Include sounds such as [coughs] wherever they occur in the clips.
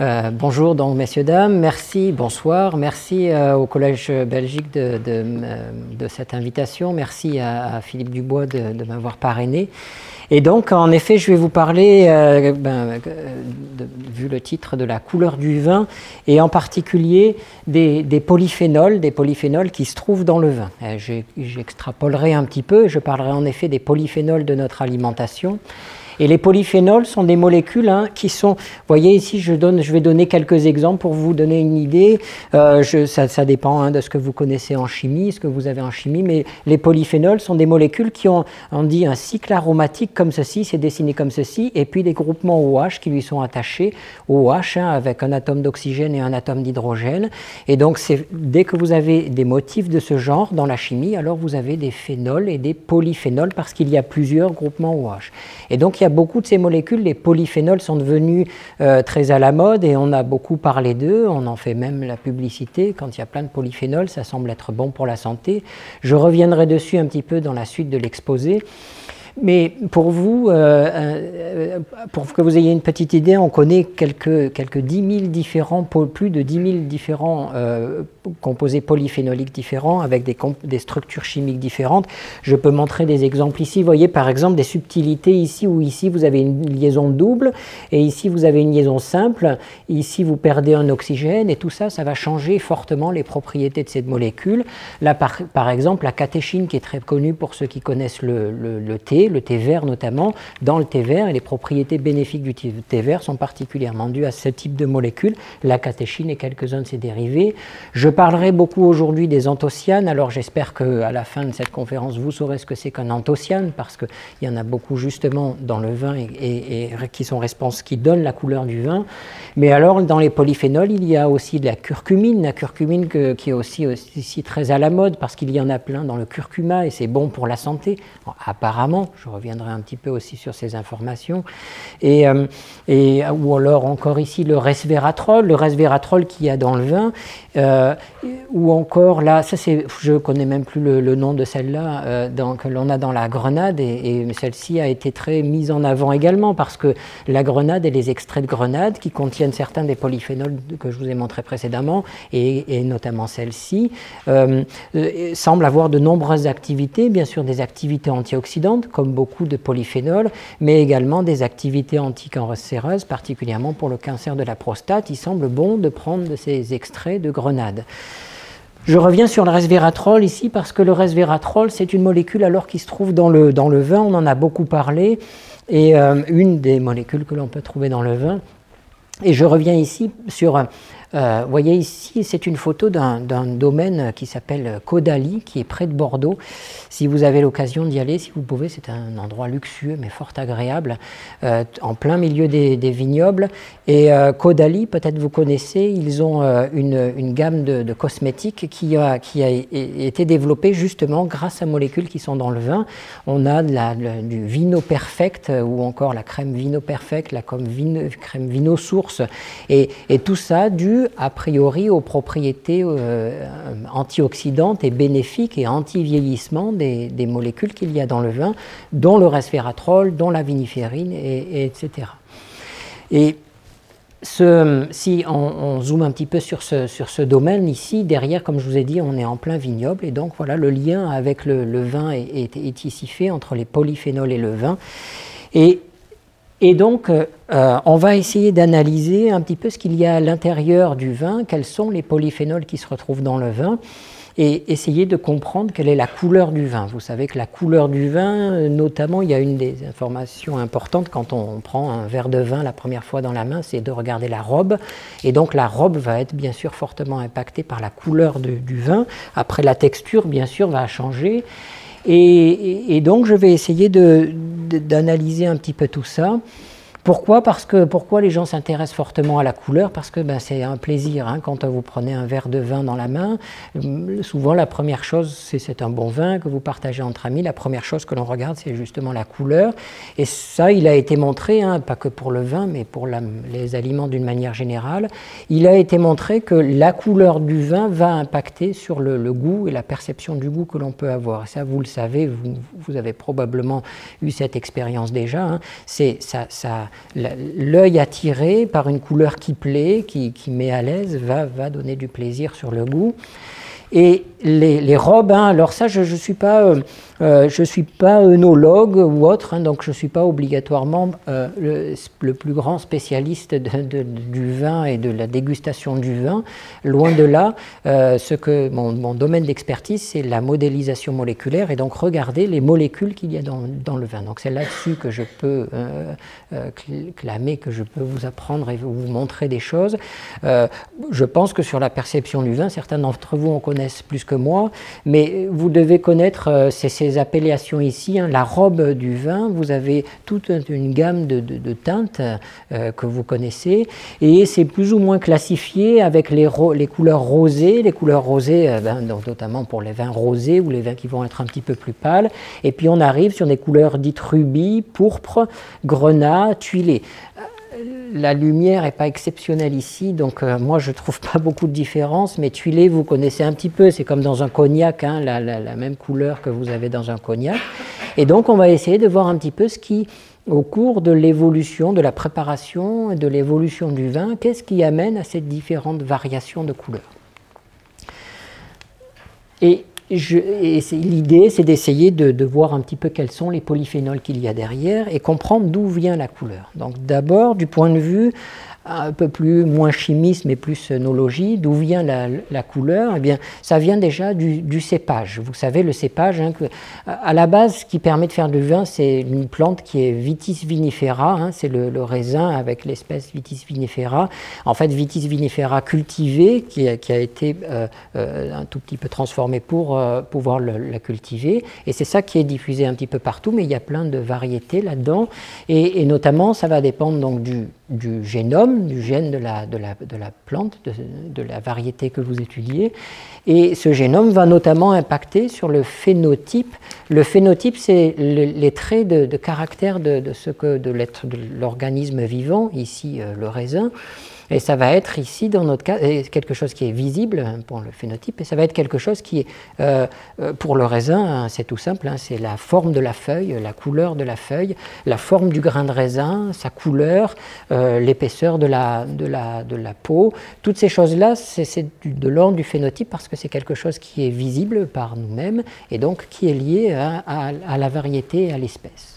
Euh, bonjour donc messieurs dames, merci, bonsoir, merci euh, au Collège Belgique euh, de cette invitation, merci à, Philippe Dubois de, m'avoir parrainé. Et donc en effet je vais vous parler, ben, vu le titre, de la couleur du vin et en particulier des, polyphénols, des polyphénols qui se trouvent dans le vin. J'extrapolerai un petit peu, je parlerai en effet des polyphénols de notre alimentation. Et les polyphénols sont des molécules hein, qui sont, vous voyez ici, je, donne, je vais donner quelques exemples pour vous donner une idée. Euh, ça, dépend hein, de ce que vous connaissez en chimie, ce que vous avez en chimie, mais les polyphénols sont des molécules qui ont, on dit, un cycle aromatique comme ceci, c'est dessiné comme ceci, et puis des groupements OH qui lui sont attachés, OH avec un atome d'oxygène et un atome d'hydrogène. Et donc, dès que vous avez des motifs de ce genre dans la chimie, alors vous avez des phénols et des polyphénols parce qu'il y a plusieurs groupements OH. Et donc, il y a beaucoup de ces molécules, les polyphénols sont devenus euh, très à la mode et on a beaucoup parlé d'eux, on en fait même la publicité. Quand il y a plein de polyphénols, ça semble être bon pour la santé. Je reviendrai dessus un petit peu dans la suite de l'exposé. Mais pour vous, euh, euh, pour que vous ayez une petite idée, on connaît quelques, quelques 10 000 différents, plus de 10 000 différents euh, composés polyphénoliques différents avec des, des structures chimiques différentes. Je peux montrer des exemples ici. Vous voyez par exemple des subtilités ici où ici vous avez une liaison double et ici vous avez une liaison simple. Ici vous perdez un oxygène et tout ça, ça va changer fortement les propriétés de cette molécule. Là par, par exemple la catéchine qui est très connue pour ceux qui connaissent le- le thé, le thé vert notamment. Dans le thé vert et les propriétés bénéfiques du thé vert sont particulièrement dues à ce type de molécules, la catéchine et quelques-uns de ses dérivés. Je parlerai beaucoup aujourd'hui des anthocyanes, alors j'espère qu'à la fin de cette conférence, vous saurez ce que c'est qu'un anthocyane, parce qu'il y en a beaucoup justement dans le vin et, qui sont responsables, qui donnent la couleur du vin. Mais alors, dans les polyphénols, il y a aussi de la curcumine, la curcumine qui est aussi, aussi très à la mode, parce qu'il y en a plein dans le curcuma et c'est bon pour la santé, apparemment. Je reviendrai un petit peu aussi sur ces informations. Euh, et, ou alors encore ici le resveratrol, le resveratrol qu'il y a dans le vin, euh, ou encore là, ça c'est, je connais même plus le, nom de celle-là, euh, que l'on a dans la grenade, et, celle-ci a été très mise en avant également, parce que la grenade et les extraits de grenade qui contiennent certains des polyphénols que je vous ai montrés précédemment, et, et notamment celle-ci, euh, semblent avoir de nombreuses activités, bien sûr des activités antioxydantes, comme beaucoup de polyphénols, mais également des activités anticancéreuses, particulièrement pour le cancer de la prostate. Il semble bon de prendre de ces extraits de grenade. Je reviens sur le resveratrol ici parce que le resveratrol, c'est une molécule alors qui se trouve dans le, dans le vin, on en a beaucoup parlé, et euh, une des molécules que l'on peut trouver dans le vin. Et je reviens ici sur, euh, voyez ici, c'est une photo d'un domaine qui s'appelle Caudalie, qui est près de Bordeaux. Si vous avez l'occasion d'y aller, si vous pouvez, c'est un endroit luxueux mais fort agréable, euh, en plein milieu des, vignobles. Et euh, Caudalie, peut-être vous connaissez, ils ont euh, une, gamme de, cosmétiques qui a, qui a été développée justement grâce à molécules qui sont dans le vin. On a du vino perfect euh, ou encore la crème vino perfect, la crème vino source, et, et tout ça dû a priori aux propriétés euh, antioxydantes et bénéfiques et anti-vieillissement des, molécules qu'il y a dans le vin, dont le resveratrol, dont la viniférine, et, et etc. Et si on, zoome un petit peu sur ce, domaine ici, derrière, comme je vous ai dit, on est en plein vignoble et donc voilà, le lien avec le, vin est, ici fait entre les polyphénols et le vin. Et donc, euh, on va essayer d'analyser un petit peu ce qu'il y a à l'intérieur du vin, quels sont les polyphénols qui se retrouvent dans le vin et essayer de comprendre quelle est la couleur du vin. Vous savez que la couleur du vin, notamment, il y a une des informations importantes quand on prend un verre de vin la première fois dans la main, c'est de regarder la robe. Et donc la robe va être bien sûr fortement impactée par la couleur du vin. Après, la texture, bien sûr, va changer. Et, donc, je vais essayer de- d'analyser un petit peu tout ça. Pourquoi Parce que pourquoi les gens s'intéressent fortement à la couleur? Parce que ben, c'est un plaisir. Hein, quand vous prenez un verre de vin dans la main, hum, souvent la première chose, c'est c'est un bon vin que vous partagez entre amis. La première chose que l'on regarde, c'est justement la couleur. Et ça, il a été montré, hein, pas que pour le vin, mais pour les aliments d'une manière générale. Il a été montré que la couleur du vin va impacter sur le, goût et la perception du goût que l'on peut avoir. ça, vous le savez, vous, vous, avez probablement eu cette expérience déjà. Hein. C'est ça l'œil attiré par une couleur qui plaît, qui, met à l'aise, va, va donner du plaisir sur le goût. Et les, robes, hein, alors ça, je ne suis pas euh, euh, œnologue ou autre, hein, donc je ne suis pas obligatoirement euh, le, plus grand spécialiste du vin et de la dégustation du vin. Loin de là, euh, ce que mon, domaine d'expertise, c'est la modélisation moléculaire et donc regarder les molécules qu'il y a dans, le vin. Donc c'est là-dessus que je peux clamer, que je peux vous apprendre et vous montrer des choses. je pense que sur la perception du vin, certains d'entre vous en connaissent plus que moi, mais vous devez connaître ces appellations ici, hein, la robe du vin, vous avez toute une gamme de, teintes euh, que vous connaissez, et c'est plus ou moins classifié avec les, couleurs rosées, les couleurs rosées, euh, ben, notamment pour les vins rosés ou les vins qui vont être un petit peu plus pâles, et puis on arrive sur des couleurs dites rubis, pourpre, grenat, tuilé la lumière n'est pas exceptionnelle ici, donc euh, moi je ne trouve pas beaucoup de différence, mais tuilé, vous connaissez un petit peu, c'est comme dans un cognac, hein, la, même couleur que vous avez dans un cognac. Et donc on va essayer de voir un petit peu ce qui, au cours de l'évolution, de la préparation, de l'évolution du vin, qu'est-ce qui amène à ces différentes variations de couleurs. Et l'idée, c'est d'essayer de, voir un petit peu quels sont les polyphénols qu'il y a derrière et comprendre d'où vient la couleur. Donc d'abord, du point de vue un peu plus moins chimiste mais plus œnologie. D'où vient la, couleur? Eh bien, ça vient déjà du, cépage. Vous savez, le cépage, hein, à la base, ce qui permet de faire du vin, c'est une plante qui est Vitis vinifera. Hein, c'est le, raisin avec l'espèce Vitis vinifera. En fait, Vitis vinifera cultivée, qui a, été euh, euh, un tout petit peu transformée pour euh, pouvoir la cultiver. Et c'est ça qui est diffusé un petit peu partout, mais il y a plein de variétés là-dedans. Et, et notamment, ça va dépendre donc du du génome, du gène de la, de la, de la plante, de, la variété que vous étudiez. Et ce génome va notamment impacter sur le phénotype. Le phénotype, c'est les traits de, caractère de, ce que de l'organisme vivant, ici euh, le raisin. Et ça va être ici, dans notre cas, quelque chose qui est visible hein, pour le phénotype, et ça va être quelque chose qui est, euh, euh, pour le raisin, hein, c'est tout simple, hein, c'est la forme de la feuille, la couleur de la feuille, la forme du grain de raisin, sa couleur, euh, l'épaisseur de la, peau. Toutes ces choses-là, c'est de l'ordre du phénotype parce que c'est quelque chose qui est visible par nous-mêmes et donc qui est lié à, à la variété et à l'espèce.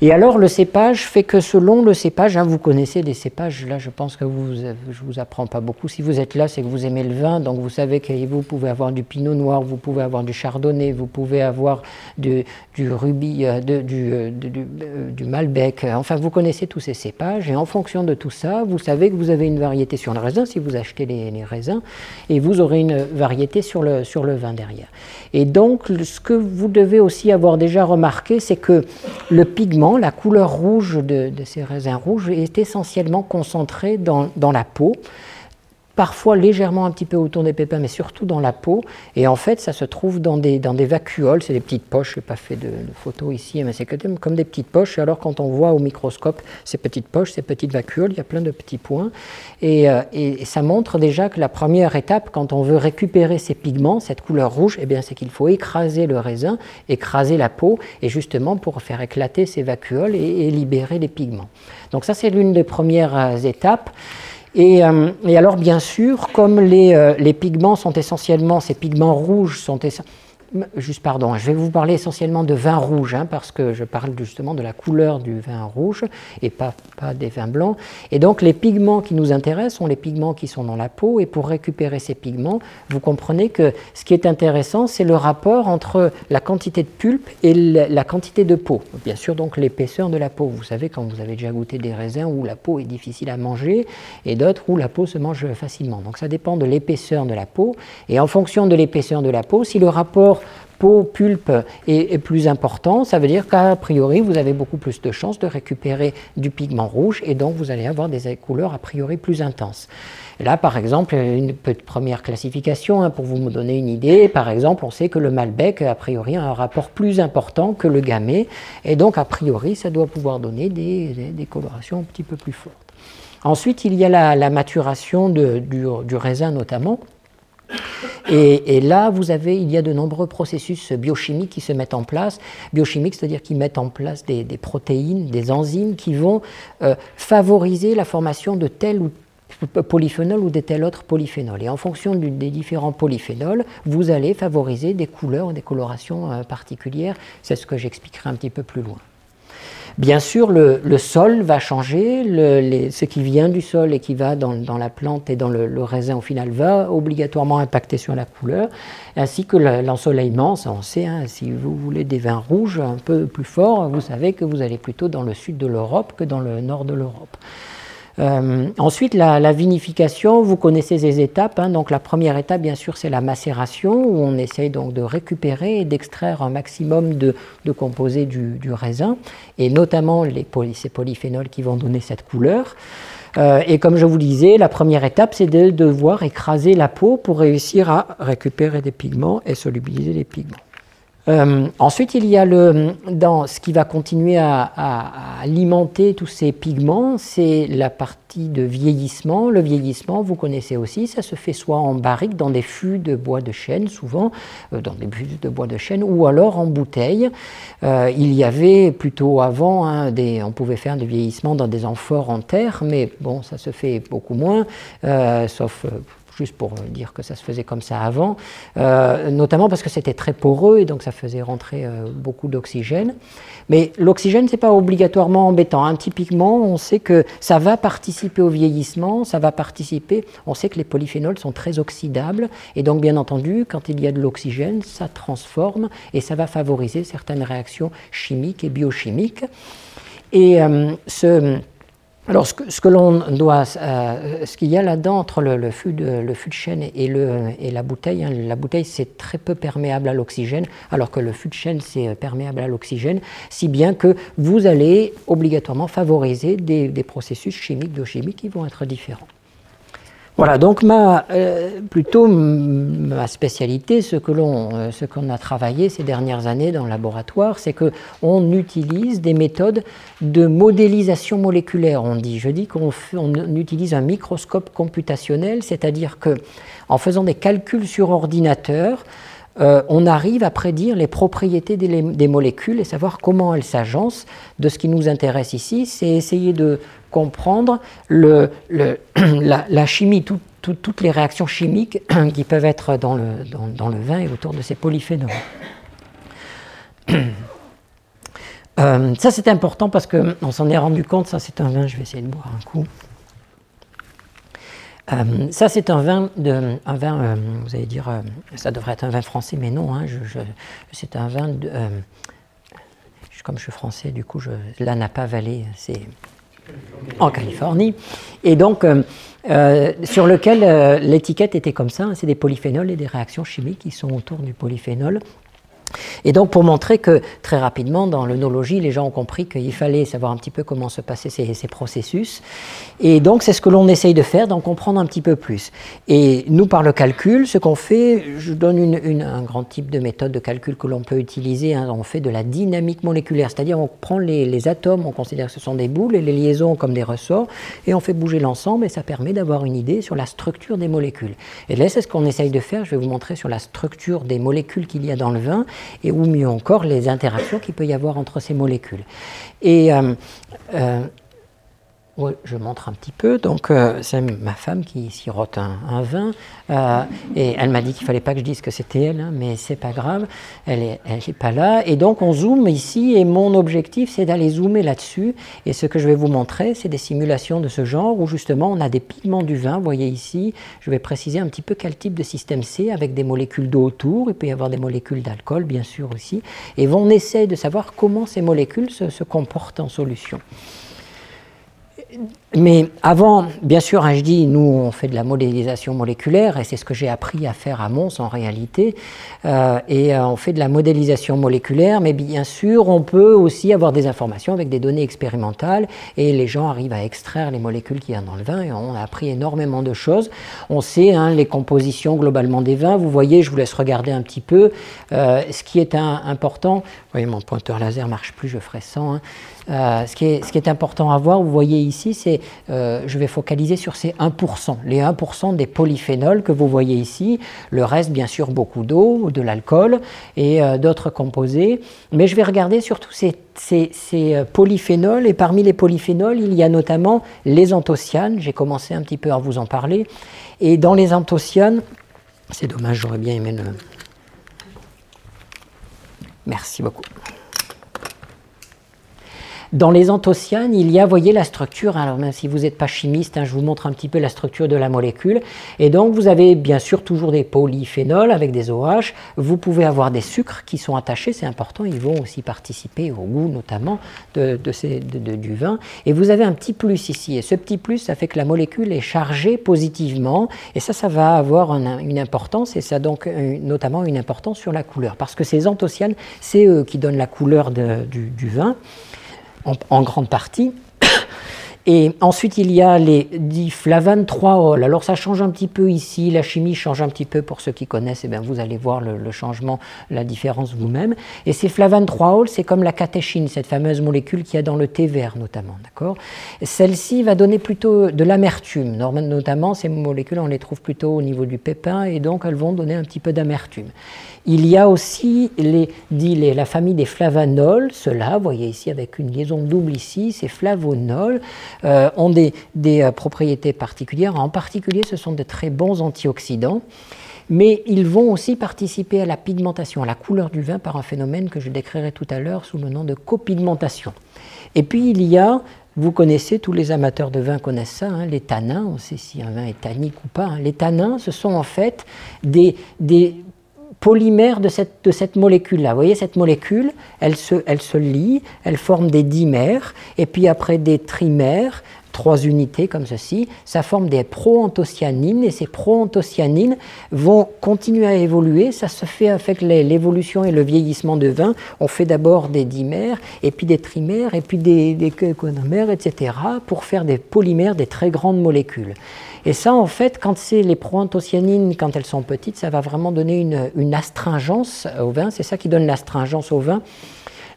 Et alors le cépage fait que selon le cépage, hein, vous connaissez des cépages, là je pense que vous, je vous apprends pas beaucoup. Si vous êtes là, c'est que vous aimez le vin, donc vous savez que vous pouvez avoir du pinot noir, vous pouvez avoir du chardonnay, vous pouvez avoir du, du rubis, euh, du, euh, euh, du, malbec, enfin vous connaissez tous ces cépages, et en fonction de tout ça, vous savez que vous avez une variété sur le raisin, si vous achetez les, les raisins, et vous aurez une variété sur le, sur le vin derrière. Et donc ce que vous devez aussi avoir déjà remarqué, c'est que le pigment, la couleur rouge de, ces raisins rouges est essentiellement concentrée dans, la peau parfois légèrement un petit peu autour des pépins, mais surtout dans la peau. Et en fait, ça se trouve dans des, vacuoles, c'est des petites poches, je n'ai pas fait de, photo ici, mais c'est comme des petites poches. Et alors quand on voit au microscope ces petites poches, ces petites vacuoles, il y a plein de petits points. Et, euh, et, ça montre déjà que la première étape, quand on veut récupérer ces pigments, cette couleur rouge, eh bien, c'est qu'il faut écraser le raisin, écraser la peau, et justement pour faire éclater ces vacuoles et, libérer les pigments. Donc ça, c'est l'une des premières euh, Euh, et, alors, bien sûr, comme les, euh, les, pigments sont essentiellement, ces pigments rouges sont essentiellement Juste pardon, je vais vous parler essentiellement de vin rouge, hein, parce que je parle justement de la couleur du vin rouge et pas, pas des vins blancs. Et donc les pigments qui nous intéressent sont les pigments qui sont dans la peau. Et pour récupérer ces pigments, vous comprenez que ce qui est intéressant, c'est le rapport entre la quantité de pulpe et la quantité de peau. Bien sûr, donc l'épaisseur de la peau. Vous savez, quand vous avez déjà goûté des raisins où la peau est difficile à manger et d'autres où la peau se mange facilement. Donc ça dépend de l'épaisseur de la peau. Et en fonction de l'épaisseur de la peau, si le rapport peau, pulpe est, plus important, ça veut dire qu'à priori, vous avez beaucoup plus de chances de récupérer du pigment rouge et donc vous allez avoir des couleurs a priori plus intenses. là, par exemple, une première classification, hein, pour vous donner une idée, par exemple, on sait que le Malbec, a priori, a un rapport plus important que le Gamay, et donc, a priori, ça doit pouvoir donner des, colorations un petit peu plus fortes. Ensuite, il y a la, maturation du, raisin notamment. Et, là, vous avez, il y a de nombreux processus biochimiques qui se mettent en place. Biochimiques, c'est-à-dire qui mettent en place des, protéines, des enzymes qui vont euh, favoriser la formation de tel ou polyphénol ou de tel autre polyphénol. Et en fonction des différents polyphénols, vous allez favoriser des couleurs, des colorations euh, particulières. C'est ce que j'expliquerai un petit peu plus loin. Bien sûr, le, sol va changer, ce qui vient du sol et qui va dans, la plante et dans le, raisin au final va obligatoirement impacter sur la couleur, ainsi que l'ensoleillement, ça on sait, hein, si vous voulez des vins rouges un peu plus forts, vous savez que vous allez plutôt dans le sud de l'Europe que dans le nord de l'Europe. Euh, ensuite, la, vinification, vous connaissez ces étapes. Hein. donc la première étape, bien sûr, c'est la macération, où on essaye donc de récupérer et d'extraire un maximum de, composés du, raisin, et notamment les ces polyphénols qui vont donner cette couleur. Euh, et comme je vous disais, la première étape, c'est de devoir écraser la peau pour réussir à récupérer des pigments et solubiliser les pigments. Euh, ensuite, il y a le, dans ce qui va continuer à, alimenter tous ces pigments, c'est la partie de vieillissement. Le vieillissement, vous connaissez aussi, ça se fait soit en barrique, dans des fûts de bois de chêne, souvent, euh, dans des fûts de bois de chêne, ou alors en bouteille. Euh, il y avait plutôt avant, hein, on pouvait faire du vieillissement dans des amphores en terre, mais bon, ça se fait beaucoup moins, sauf juste pour euh, dire que ça se faisait comme ça avant, euh, notamment parce que c'était très poreux et donc ça faisait rentrer euh, beaucoup d'oxygène. Mais l'oxygène, ce n'est pas obligatoirement embêtant. Hein. Typiquement, on sait que ça va participer au vieillissement, ça va participer, on sait que les polyphénols sont très oxydables et donc bien entendu, quand il y a de l'oxygène, ça transforme et ça va favoriser certaines réactions chimiques et biochimiques. Et ce alors, ce que, l'on doit, euh, ce qu'il y a là-dedans entre le, fût de, le fût de chêne et, le, la bouteille, hein, la bouteille c'est très peu perméable à l'oxygène, alors que le fût de chêne c'est perméable à l'oxygène, si bien que vous allez obligatoirement favoriser des processus chimiques, biochimiques qui vont être différents. Voilà, donc ma, euh, plutôt ma spécialité, ce que l'on, euh, qu'on a travaillé ces dernières années dans le laboratoire, c'est que on utilise des méthodes de modélisation moléculaire. On dit, je dis qu'on on utilise un microscope computationnel, c'est-à-dire que en faisant des calculs sur ordinateur, euh, on arrive à prédire les propriétés des, molécules et savoir comment elles s'agencent. De ce qui nous intéresse ici, c'est essayer de comprendre [clears throat] la, chimie, toutes les réactions chimiques [clears throat] qui peuvent être dans le, dans, le vin et autour de ces polyphénols. [clears throat] Euh, ça c'est important parce qu'on s'en est rendu compte, ça c'est un vin, je vais essayer de boire un coup. Euh, ça, c'est un vin, de, un vin euh, vous allez dire, euh, ça devrait être un vin français, mais non, hein, c'est un vin, comme je suis français, du coup, je, la Napa Valley, c'est en Californie, et donc sur lequel l'étiquette était comme ça, hein, c'est des polyphénols et des réactions chimiques qui sont autour du polyphénol. Et donc pour montrer que très rapidement dans l'œnologie, les gens ont compris qu'il fallait savoir un petit peu comment se passaient ces, processus. Et donc c'est ce que l'on essaye de faire, d'en comprendre un petit peu plus. Et nous par le calcul, ce qu'on fait, je donne un grand type de méthode de calcul que l'on peut utiliser, hein. on fait de la dynamique moléculaire, c'est-à-dire on prend les, les, atomes, on considère que ce sont des boules et les liaisons comme des ressorts, et on fait bouger l'ensemble et ça permet d'avoir une idée sur la structure des molécules. Et là c'est ce qu'on essaye de faire, je vais vous montrer sur la structure des molécules qu'il y a dans le vin et ou mieux encore les interactions qu'il peut y avoir entre ces molécules. Euh, euh, je montre un petit peu. Donc, euh, c'est ma femme qui sirote un, un vin. Euh, et elle m'a dit qu'il ne fallait pas que je dise que c'était elle, hein, mais c'est pas grave. Elle n'est est pas là. Et donc, on zoome ici. Et mon objectif, c'est d'aller zoomer là-dessus. Et ce que je vais vous montrer, c'est des simulations de ce genre où justement, on a des pigments du vin. Vous voyez ici, je vais préciser un petit peu quel type de système c'est avec des molécules d'eau autour. Il peut y avoir des molécules d'alcool, bien sûr, aussi. Et on essaie de savoir comment ces molécules se comportent en solution. it, mais avant, bien sûr, hein, je dis, nous, on fait de la modélisation moléculaire, et c'est ce que j'ai appris à faire à Mons en réalité. Euh, et euh, on fait de la modélisation moléculaire, mais bien sûr, on peut aussi avoir des informations avec des données expérimentales, et les gens arrivent à extraire les molécules qu'il y a dans le vin, et on a appris énormément de choses. On sait hein, les compositions globalement des vins. Vous voyez, je vous laisse regarder un petit peu. Euh, ce qui est important, vous voyez, mon pointeur laser marche plus, je ferai 100. Euh, ce, qui est, important à voir, vous voyez ici, c'est, euh, je vais focaliser sur ces 1%, les 1% des polyphénols que vous voyez ici, le reste bien sûr beaucoup d'eau, de l'alcool et euh, d'autres composés, mais je vais regarder surtout ces, ces, polyphénols, et parmi les polyphénols, il y a notamment les anthocyanes, j'ai commencé un petit peu à vous en parler, et dans les anthocyanes, c'est dommage, j'aurais bien aimé le... Merci beaucoup. Dans les anthocyanes, il y a, voyez la structure, alors même si vous n'êtes pas chimiste, hein, je vous montre un petit peu la structure de la molécule. Et donc vous avez bien sûr toujours des polyphénols avec des OH. Vous pouvez avoir des sucres qui sont attachés, c'est important, ils vont aussi participer au goût notamment de, du vin. Et vous avez un petit plus ici. Et ce petit plus, ça fait que la molécule est chargée positivement. Et ça, ça va avoir une importance, et ça a donc notamment une importance sur la couleur. Parce que ces anthocyanes, c'est eux qui donnent la couleur du vin en, grande partie. [coughs] Et ensuite, il y a les diflavane 3-ol. Alors, ça change un petit peu ici, la chimie change un petit peu pour ceux qui connaissent, et eh bien, vous allez voir le, changement, la différence vous-même. Et ces flavane 3-ol, c'est comme la catéchine, cette fameuse molécule qu'il y a dans le thé vert notamment. d'accord? Celle-ci va donner plutôt de l'amertume. Notamment, ces molécules, on les trouve plutôt au niveau du pépin, et donc elles vont donner un petit peu d'amertume. Il y a aussi la famille des flavanols, ceux-là, vous voyez ici avec une liaison double ici, ces flavonols euh, ont des, euh, propriétés particulières. En particulier, ce sont de très bons antioxydants mais ils vont aussi participer à la pigmentation, à la couleur du vin par un phénomène que je décrirai tout à l'heure sous le nom de copigmentation. Et puis il y a, vous connaissez, tous les amateurs de vin connaissent ça, hein, les tanins, on sait si un vin est tannique ou pas. Hein. Les tanins, ce sont en fait des polymère de cette, molécule-là. Vous voyez, cette molécule, elle se, elle se lie, elle forme des dimères, et puis après des trimères, trois unités comme ceci, ça forme des proanthocyanines, et ces proanthocyanines vont continuer à évoluer. Ça se fait avec l'évolution et le vieillissement de vin. On fait d'abord des dimères, et puis des trimères, et puis des, des etc., pour faire des polymères, des très grandes molécules. Et ça, en fait, quand c'est les proanthocyanines, quand elles sont petites, ça va vraiment donner une, une astringence au vin. C'est ça qui donne l'astringence au vin.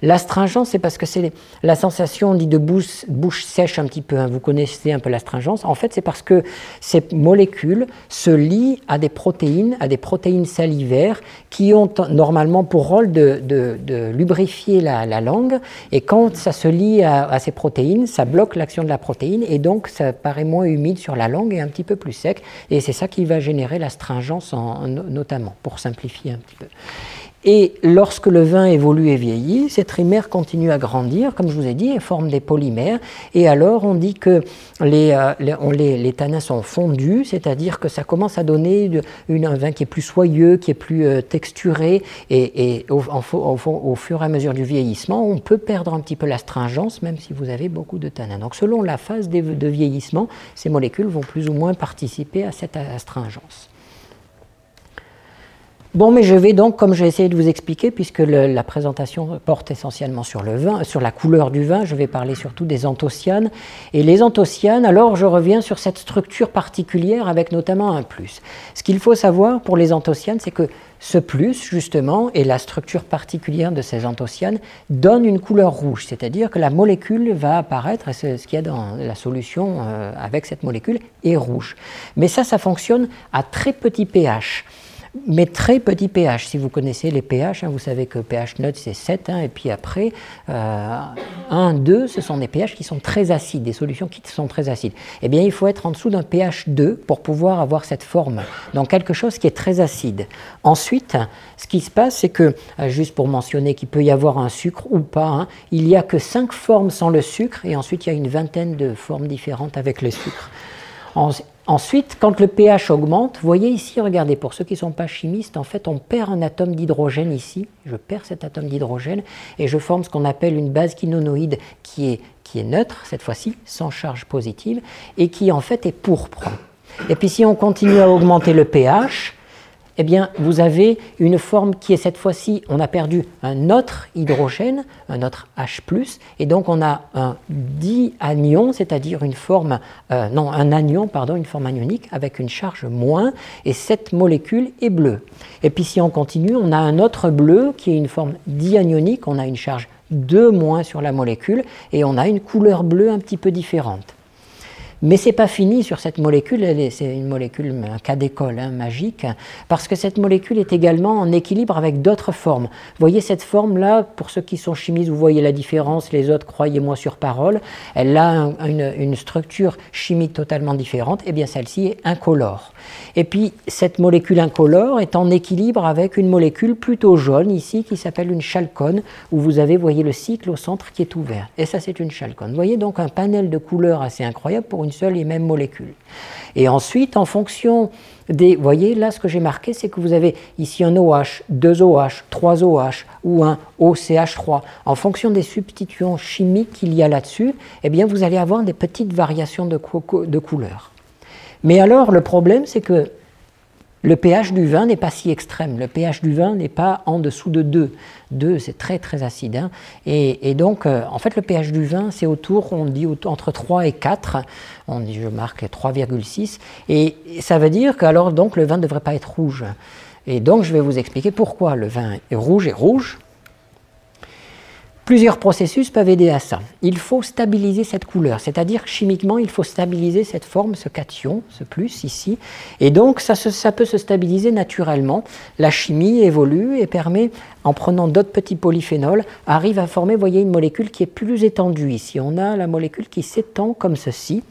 L'astringence, c'est parce que c'est la sensation dit de bouche, sèche un petit peu. Hein. Vous connaissez un peu l'astringence. En fait, c'est parce que ces molécules se lient à des protéines, à des protéines salivaires qui ont normalement pour rôle de, lubrifier la, langue. Et quand ça se lie à, ces protéines, ça bloque l'action de la protéine et donc ça paraît moins humide sur la langue et un petit peu plus sec. Et c'est ça qui va générer l'astringence notamment, pour simplifier un petit peu. Et lorsque le vin évolue et vieillit, ces trimères continuent à grandir, comme je vous ai dit, et forment des polymères. Et alors, on dit que les, euh, les, tanins sont fondus, c'est-à-dire que ça commence à donner un vin qui est plus soyeux, qui est plus euh, texturé. Et, au, au, fur et à mesure du vieillissement, on peut perdre un petit peu l'astringence, même si vous avez beaucoup de tanins. Donc, selon la phase de vieillissement, ces molécules vont plus ou moins participer à cette astringence. Bon, mais je vais donc, comme j'ai essayé de vous expliquer, puisque la présentation porte essentiellement sur le vin, sur la couleur du vin, je vais parler surtout des anthocyanes. Et les anthocyanes, alors je reviens sur cette structure particulière avec notamment un plus. Ce qu'il faut savoir pour les anthocyanes, c'est que ce plus, justement, et la structure particulière de ces anthocyanes, donne une couleur rouge, c'est-à-dire que la molécule va apparaître, et ce qu'il y a dans la solution euh, avec cette molécule, est rouge. Mais ça, ça fonctionne à très petit pH mais très petit pH. Si vous connaissez les pH, hein, vous savez que pH neutre c'est 7, hein, et puis après euh, 1, 2, ce sont des pH qui sont très acides, des solutions qui sont très acides. Eh bien, il faut être en dessous d'un pH 2 pour pouvoir avoir cette forme, donc quelque chose qui est très acide. Ensuite, ce qui se passe, c'est que, euh, juste pour mentionner qu'il peut y avoir un sucre ou pas, hein, il n'y a que 5 formes sans le sucre, et ensuite il y a une vingtaine de formes différentes avec le sucre. Ensuite, quand le pH augmente, voyez ici, regardez, pour ceux qui ne sont pas chimistes, en fait, on perd un atome d'hydrogène ici. Je perds cet atome d'hydrogène et je forme ce qu'on appelle une base quinonoïde qui est, qui est neutre, cette fois-ci, sans charge positive, et qui en fait est pourpre. Et puis si on continue à augmenter le pH, eh bien, vous avez une forme qui est cette fois-ci, on a perdu un autre hydrogène, un autre H+, et donc on a un dianion, c'est-à-dire une forme, euh, non, un anion, pardon, une forme anionique avec une charge moins, et cette molécule est bleue. Et puis si on continue, on a un autre bleu qui est une forme dianionique, on a une charge 2 moins sur la molécule, et on a une couleur bleue un petit peu différente. Mais c'est pas fini sur cette molécule, c'est une molécule, un cas d'école hein, magique, parce que cette molécule est également en équilibre avec d'autres formes. Vous voyez cette forme-là, pour ceux qui sont chimistes, vous voyez la différence, les autres, croyez-moi sur parole, elle a une, structure chimique totalement différente, et eh bien celle-ci est incolore. Et puis cette molécule incolore est en équilibre avec une molécule plutôt jaune ici qui s'appelle une chalcone, où vous avez, voyez, le cycle au centre qui est ouvert. Et ça, c'est une chalcone. Vous voyez donc un panel de couleurs assez incroyable pour une seule et même molécule. Et ensuite, en fonction des... Vous voyez, là, ce que j'ai marqué, c'est que vous avez ici un OH, deux OH, trois OH ou un OCH3. En fonction des substituants chimiques qu'il y a là-dessus, eh bien, vous allez avoir des petites variations de, de couleurs. Mais alors, le problème, c'est que le pH du vin n'est pas si extrême. Le pH du vin n'est pas en dessous de 2. 2, c'est très très acide. Hein. Et, donc, euh, en fait, le pH du vin, c'est autour, on dit entre 3 et 4. On dit, je marque 3,6. Et ça veut dire que alors, donc, le vin ne devrait pas être rouge. Et donc, je vais vous expliquer pourquoi le vin est rouge et rouge. Plusieurs processus peuvent aider à ça. Il faut stabiliser cette couleur, c'est-à-dire chimiquement, il faut stabiliser cette forme, ce cation, ce plus ici. Et donc, ça, peut se stabiliser naturellement. La chimie évolue et permet, en prenant d'autres petits polyphénols, arrive à former, voyez, une molécule qui est plus étendue ici. On a la molécule qui s'étend comme ceci.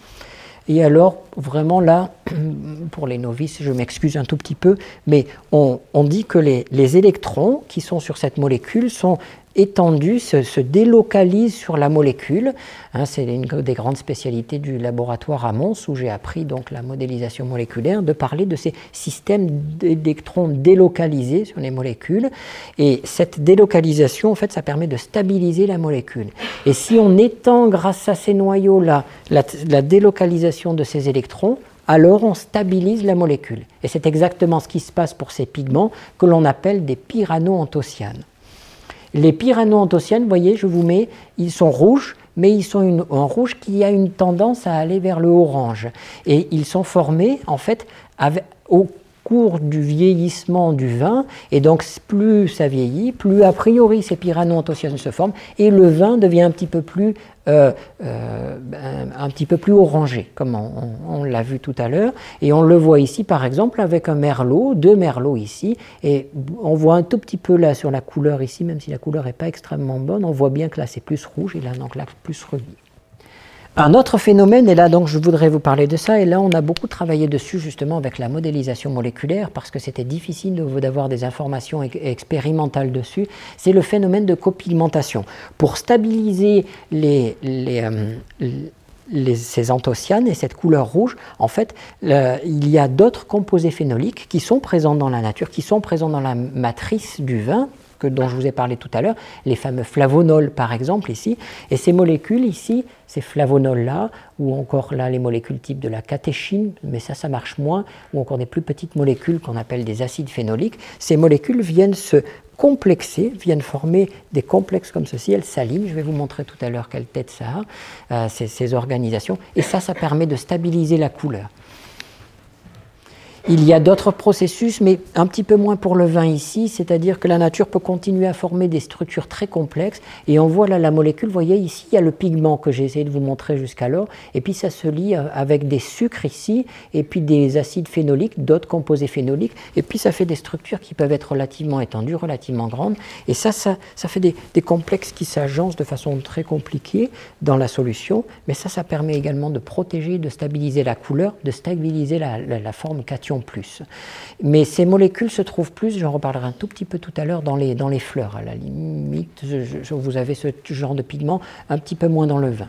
Et alors, vraiment là, [clears throat] pour les novices, je m'excuse un tout petit peu, mais on, dit que les, électrons qui sont sur cette molécule sont étendu se, délocalise sur la molécule. Hein, c'est une des grandes spécialités du laboratoire à Mons où j'ai appris donc la modélisation moléculaire de parler de ces systèmes d'électrons délocalisés sur les molécules. Et cette délocalisation, en fait, ça permet de stabiliser la molécule. Et si on étend grâce à ces noyaux-là la, la délocalisation de ces électrons, alors on stabilise la molécule. Et c'est exactement ce qui se passe pour ces pigments que l'on appelle des pyranoanthocyanes. Les pyranoanthocyanes, vous voyez, je vous mets, ils sont rouges, mais ils sont en rouge qui a une tendance à aller vers le orange. Et ils sont formés, en fait, au cours du vieillissement du vin, et donc plus ça vieillit, plus a priori ces pyranoanthocyanes se forment, et le vin devient un petit peu plus, euh, euh, un, petit peu plus orangé, comme on, l'a vu tout à l'heure, et on le voit ici par exemple avec un merlot, deux merlots ici, et on voit un tout petit peu là sur la couleur ici, même si la couleur n'est pas extrêmement bonne, on voit bien que là c'est plus rouge, et là donc là plus rubis. Un autre phénomène, et là donc je voudrais vous parler de ça, et là on a beaucoup travaillé dessus justement avec la modélisation moléculaire parce que c'était difficile d'avoir des informations expérimentales dessus, c'est le phénomène de copigmentation. Pour stabiliser euh, ces anthocyanes et cette couleur rouge, en fait, il y a d'autres composés phénoliques qui sont présents dans la nature, qui sont présents dans la matrice du vin, dont je vous ai parlé tout à l'heure, les fameux flavonols par exemple ici, et ces molécules ici, ces flavonols-là, ou encore là les molécules type de la catéchine, mais ça, ça marche moins, ou encore des plus petites molécules qu'on appelle des acides phénoliques, ces molécules viennent se complexer, viennent former des complexes comme ceci, elles s'alignent, je vais vous montrer tout à l'heure quelle tête ça a, euh, ces organisations, et ça, ça permet de stabiliser la couleur. Il y a d'autres processus, mais un petit peu moins pour le vin ici, c'est-à-dire que la nature peut continuer à former des structures très complexes, et on voit là la molécule, vous voyez ici, il y a le pigment que j'ai essayé de vous montrer jusqu'alors, et puis ça se lie euh, avec des sucres ici, et puis des acides phénoliques, d'autres composés phénoliques, et puis ça fait des structures qui peuvent être relativement étendues, relativement grandes, et ça, ça, fait des, complexes qui s'agencent de façon très compliquée dans la solution, mais ça, ça permet également de protéger, de stabiliser la couleur, de stabiliser la, la forme cation plus. Mais ces molécules se trouvent plus, j'en reparlerai un tout petit peu tout à l'heure, dans les, dans les fleurs. À la limite, vous avez ce genre de pigment un petit peu moins dans le vin.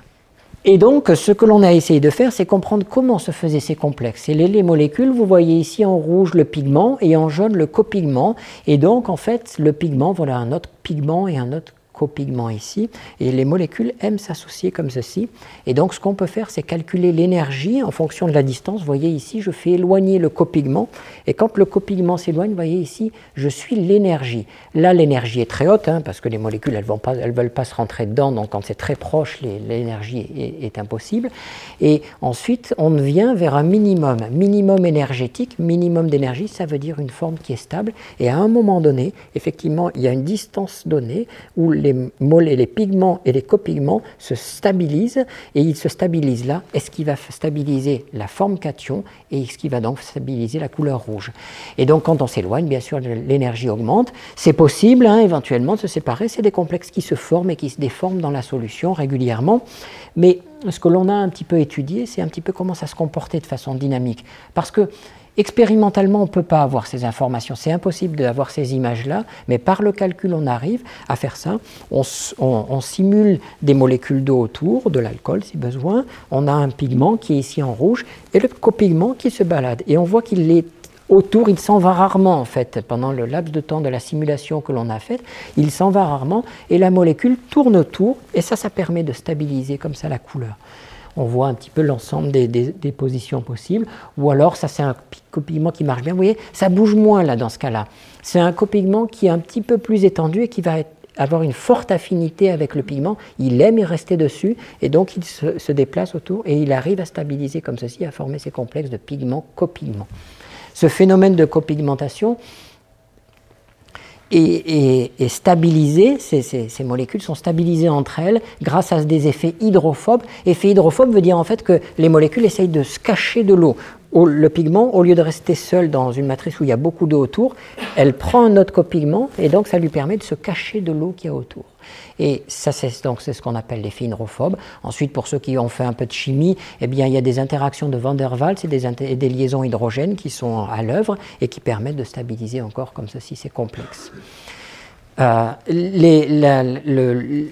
Et donc, ce que l'on a essayé de faire, c'est comprendre comment se faisaient ces complexes. Et les, les, molécules, vous voyez ici en rouge le pigment et en jaune le copigment. Et donc, en fait, le pigment, voilà un autre pigment et un autre copigment ici, et les molécules aiment s'associer comme ceci. Et donc ce qu'on peut faire, c'est calculer l'énergie en fonction de la distance. Vous voyez ici, je fais éloigner le copigment, et quand le copigment s'éloigne, vous voyez ici, je suis l'énergie. Là, l'énergie est très haute, hein, parce que les molécules, elles ne veulent pas se rentrer dedans, donc quand c'est très proche, l'énergie est, est, impossible. Et ensuite, on vient vers un minimum, minimum énergétique, minimum d'énergie, ça veut dire une forme qui est stable, et à un moment donné, effectivement, il y a une distance donnée où les les, les pigments et les copigments se stabilisent et ils se stabilisent là. Est-ce qui va stabiliser la forme cation et ce qui va donc stabiliser la couleur rouge Et donc quand on s'éloigne, bien sûr, l'énergie augmente. C'est possible hein, éventuellement de se séparer. C'est des complexes qui se forment et qui se déforment dans la solution régulièrement. Mais ce que l'on a un petit peu étudié, c'est un petit peu comment ça se comportait de façon dynamique. Parce que Expérimentalement, on ne peut pas avoir ces informations, c'est impossible d'avoir ces images-là, mais par le calcul, on arrive à faire ça. On, simule des molécules d'eau autour, de l'alcool si besoin. On a un pigment qui est ici en rouge et le copigment qui se balade. Et on voit qu'il est autour, il s'en va rarement en fait. Pendant le laps de temps de la simulation que l'on a faite, il s'en va rarement et la molécule tourne autour et ça, ça permet de stabiliser comme ça la couleur on voit un petit peu l'ensemble des, positions possibles. Ou alors, ça c'est un copigment qui marche bien. Vous voyez, ça bouge moins là dans ce cas-là. C'est un copigment qui est un petit peu plus étendu et qui va avoir une forte affinité avec le pigment. Il aime y rester dessus et donc il se, déplace autour et il arrive à stabiliser comme ceci, à former ces complexes de pigment-copigment. Ce phénomène de copigmentation, et, stabilisées, ces, molécules sont stabilisées entre elles grâce à des effets hydrophobes. Effet hydrophobe veut dire en fait que les molécules essayent de se cacher de l'eau. Le pigment, au lieu de rester seul dans une matrice où il y a beaucoup d'eau autour, elle prend un autre copigment et donc ça lui permet de se cacher de l'eau qu'il y a autour. Et ça, c'est donc c'est ce qu'on appelle l'effet hydrophobe. Ensuite, pour ceux qui ont fait un peu de chimie, eh il y a des interactions de Van der Waals et des, des liaisons hydrogènes qui sont à l'œuvre et qui permettent de stabiliser encore comme ceci ces complexes. Euh,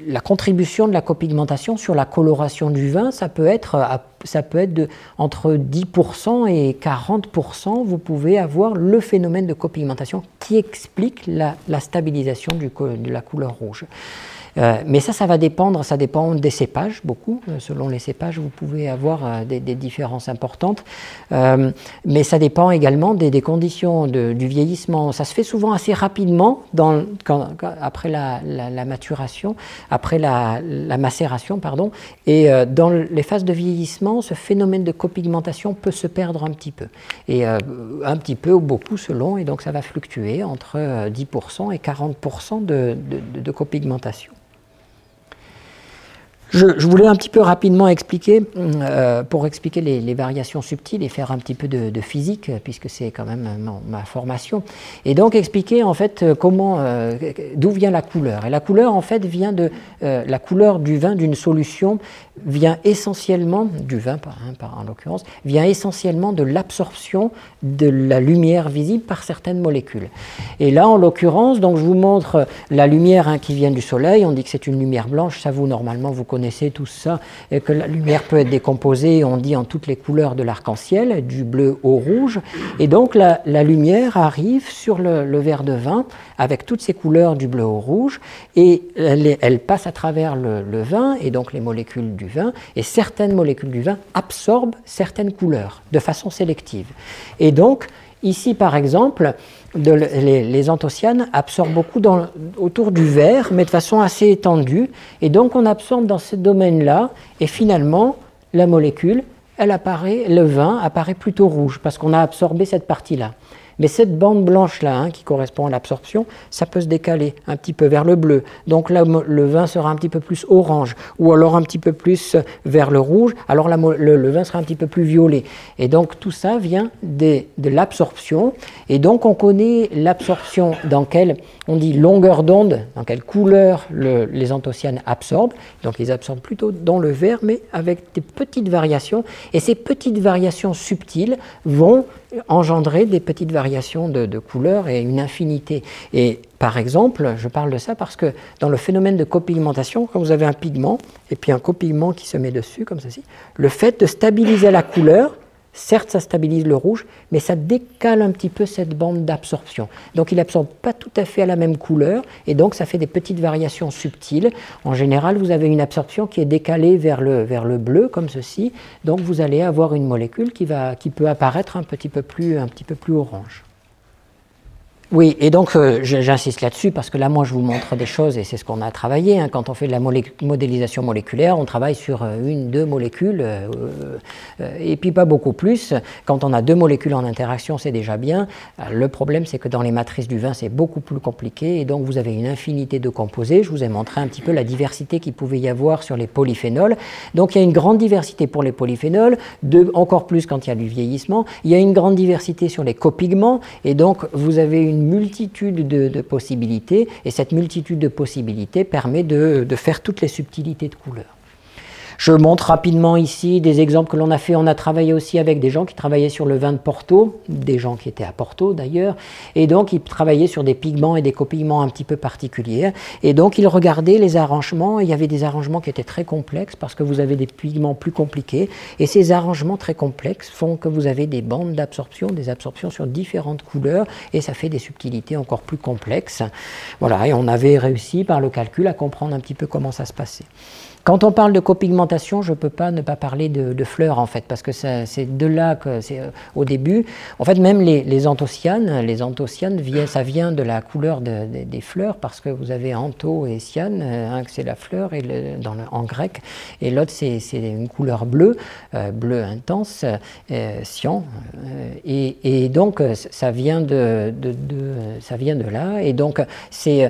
la, contribution de la copigmentation sur la coloration du vin, ça peut être, de, entre 10% et 40%. Vous pouvez avoir le phénomène de copigmentation qui explique la, stabilisation de la couleur rouge. Euh, mais ça, ça va dépendre, ça dépend des cépages, beaucoup. Euh, selon les cépages, vous pouvez avoir euh, des, différences importantes. mais ça dépend également des, conditions du vieillissement. Ça se fait souvent assez rapidement après la, maturation, après la, macération, pardon. Et dans les phases de vieillissement, ce phénomène de copigmentation peut se perdre un petit peu. Et un petit peu ou beaucoup selon, et donc ça va fluctuer entre 10% et 40% de, de, de copigmentation. Je, voulais un petit peu rapidement expliquer, euh, pour expliquer les, variations subtiles et faire un petit peu de, physique, puisque c'est quand même ma, formation, et donc expliquer en fait comment, euh, d'où vient la couleur. Et la couleur en fait vient de euh, la couleur du vin d'une solution vient essentiellement du vin, hein, en l'occurrence, vient essentiellement de l'absorption de la lumière visible par certaines molécules. Et là, en l'occurrence, donc je vous montre la lumière hein, qui vient du soleil. On dit que c'est une lumière blanche. Ça, vous normalement, vous connaissez tout ça, et que la lumière peut être décomposée. On dit en toutes les couleurs de l'arc-en-ciel, du bleu au rouge. Et donc la, lumière arrive sur le, verre de vin avec toutes ces couleurs du bleu au rouge, et elle, passe à travers le vin et donc les molécules du vin, et certaines molécules du vin absorbent certaines couleurs de façon sélective. Et donc, ici par exemple, les, anthocyanes absorbent beaucoup autour du verre, mais de façon assez étendue, et donc on absorbe dans ce domaine-là, et finalement, la molécule, elle apparaît, le vin apparaît plutôt rouge, parce qu'on a absorbé cette partie-là. Mais cette bande blanche-là, hein, qui correspond à l'absorption, ça peut se décaler un petit peu vers le bleu. Donc là, le vin sera un petit peu plus orange, ou alors un petit peu plus vers le rouge, alors le, vin sera un petit peu plus violet. Et donc tout ça vient de l'absorption. Et donc on connaît l'absorption dans quelle, on dit longueur d'onde, dans quelle couleur les anthocyanes absorbent. Donc ils absorbent plutôt dans le vert, mais avec des petites variations. Et ces petites variations subtiles vont engendrer des petites variations de, de couleurs et une infinité. Et par exemple, je parle de ça parce que dans le phénomène de copigmentation, quand vous avez un pigment et puis un copigment qui se met dessus, comme ceci, le fait de stabiliser la couleur, Certes, ça stabilise le rouge, mais ça décale un petit peu cette bande d'absorption. Donc il n'absorbe pas tout à fait à la même couleur, et donc ça fait des petites variations subtiles. En général, vous avez une absorption qui est décalée vers le, vers le bleu, comme ceci. Donc vous allez avoir une molécule qui, va, qui peut apparaître un petit peu plus, un petit peu plus orange. Oui, et donc euh, j'insiste là-dessus parce que là, moi, je vous montre des choses et c'est ce qu'on a travaillé. Hein. Quand on fait de la modélisation moléculaire, on travaille sur euh, une, deux molécules euh, et puis pas beaucoup plus. Quand on a deux molécules en interaction, c'est déjà bien. Le problème, c'est que dans les matrices du vin, c'est beaucoup plus compliqué et donc vous avez une infinité de composés. Je vous ai montré un petit peu la diversité qu'il pouvait y avoir sur les polyphénols. Donc il y a une grande diversité pour les polyphénols, encore plus quand il y a du vieillissement. Il y a une grande diversité sur les copigments et donc vous avez une multitude de, possibilités, et cette multitude de possibilités permet de, faire toutes les subtilités de couleurs. Je montre rapidement ici des exemples que l'on a fait. On a travaillé aussi avec des gens qui travaillaient sur le vin de Porto, des gens qui étaient à Porto d'ailleurs, et donc ils travaillaient sur des pigments et des copigments un petit peu particuliers. Et donc ils regardaient les arrangements. il y avait des arrangements qui étaient très complexes parce que vous avez des pigments plus compliqués. Et ces arrangements très complexes font que vous avez des bandes d'absorption, des absorptions sur différentes couleurs, et ça fait des subtilités encore plus complexes. Voilà, et on avait réussi par le calcul à comprendre un petit peu comment ça se passait. Quand on parle de copigmentation, je ne peux pas ne pas parler de, fleurs en fait, parce que c'est de là que c'est euh, au début. En fait, même les, anthocyanes, les anthocyanes, ça vient de la couleur des fleurs, parce que vous avez antho et cyane, euh, un c'est la fleur et dans en grec, et l'autre c'est une couleur bleue, euh, bleu intense, cyan, et, donc ça vient de, ça vient de là, et donc ces,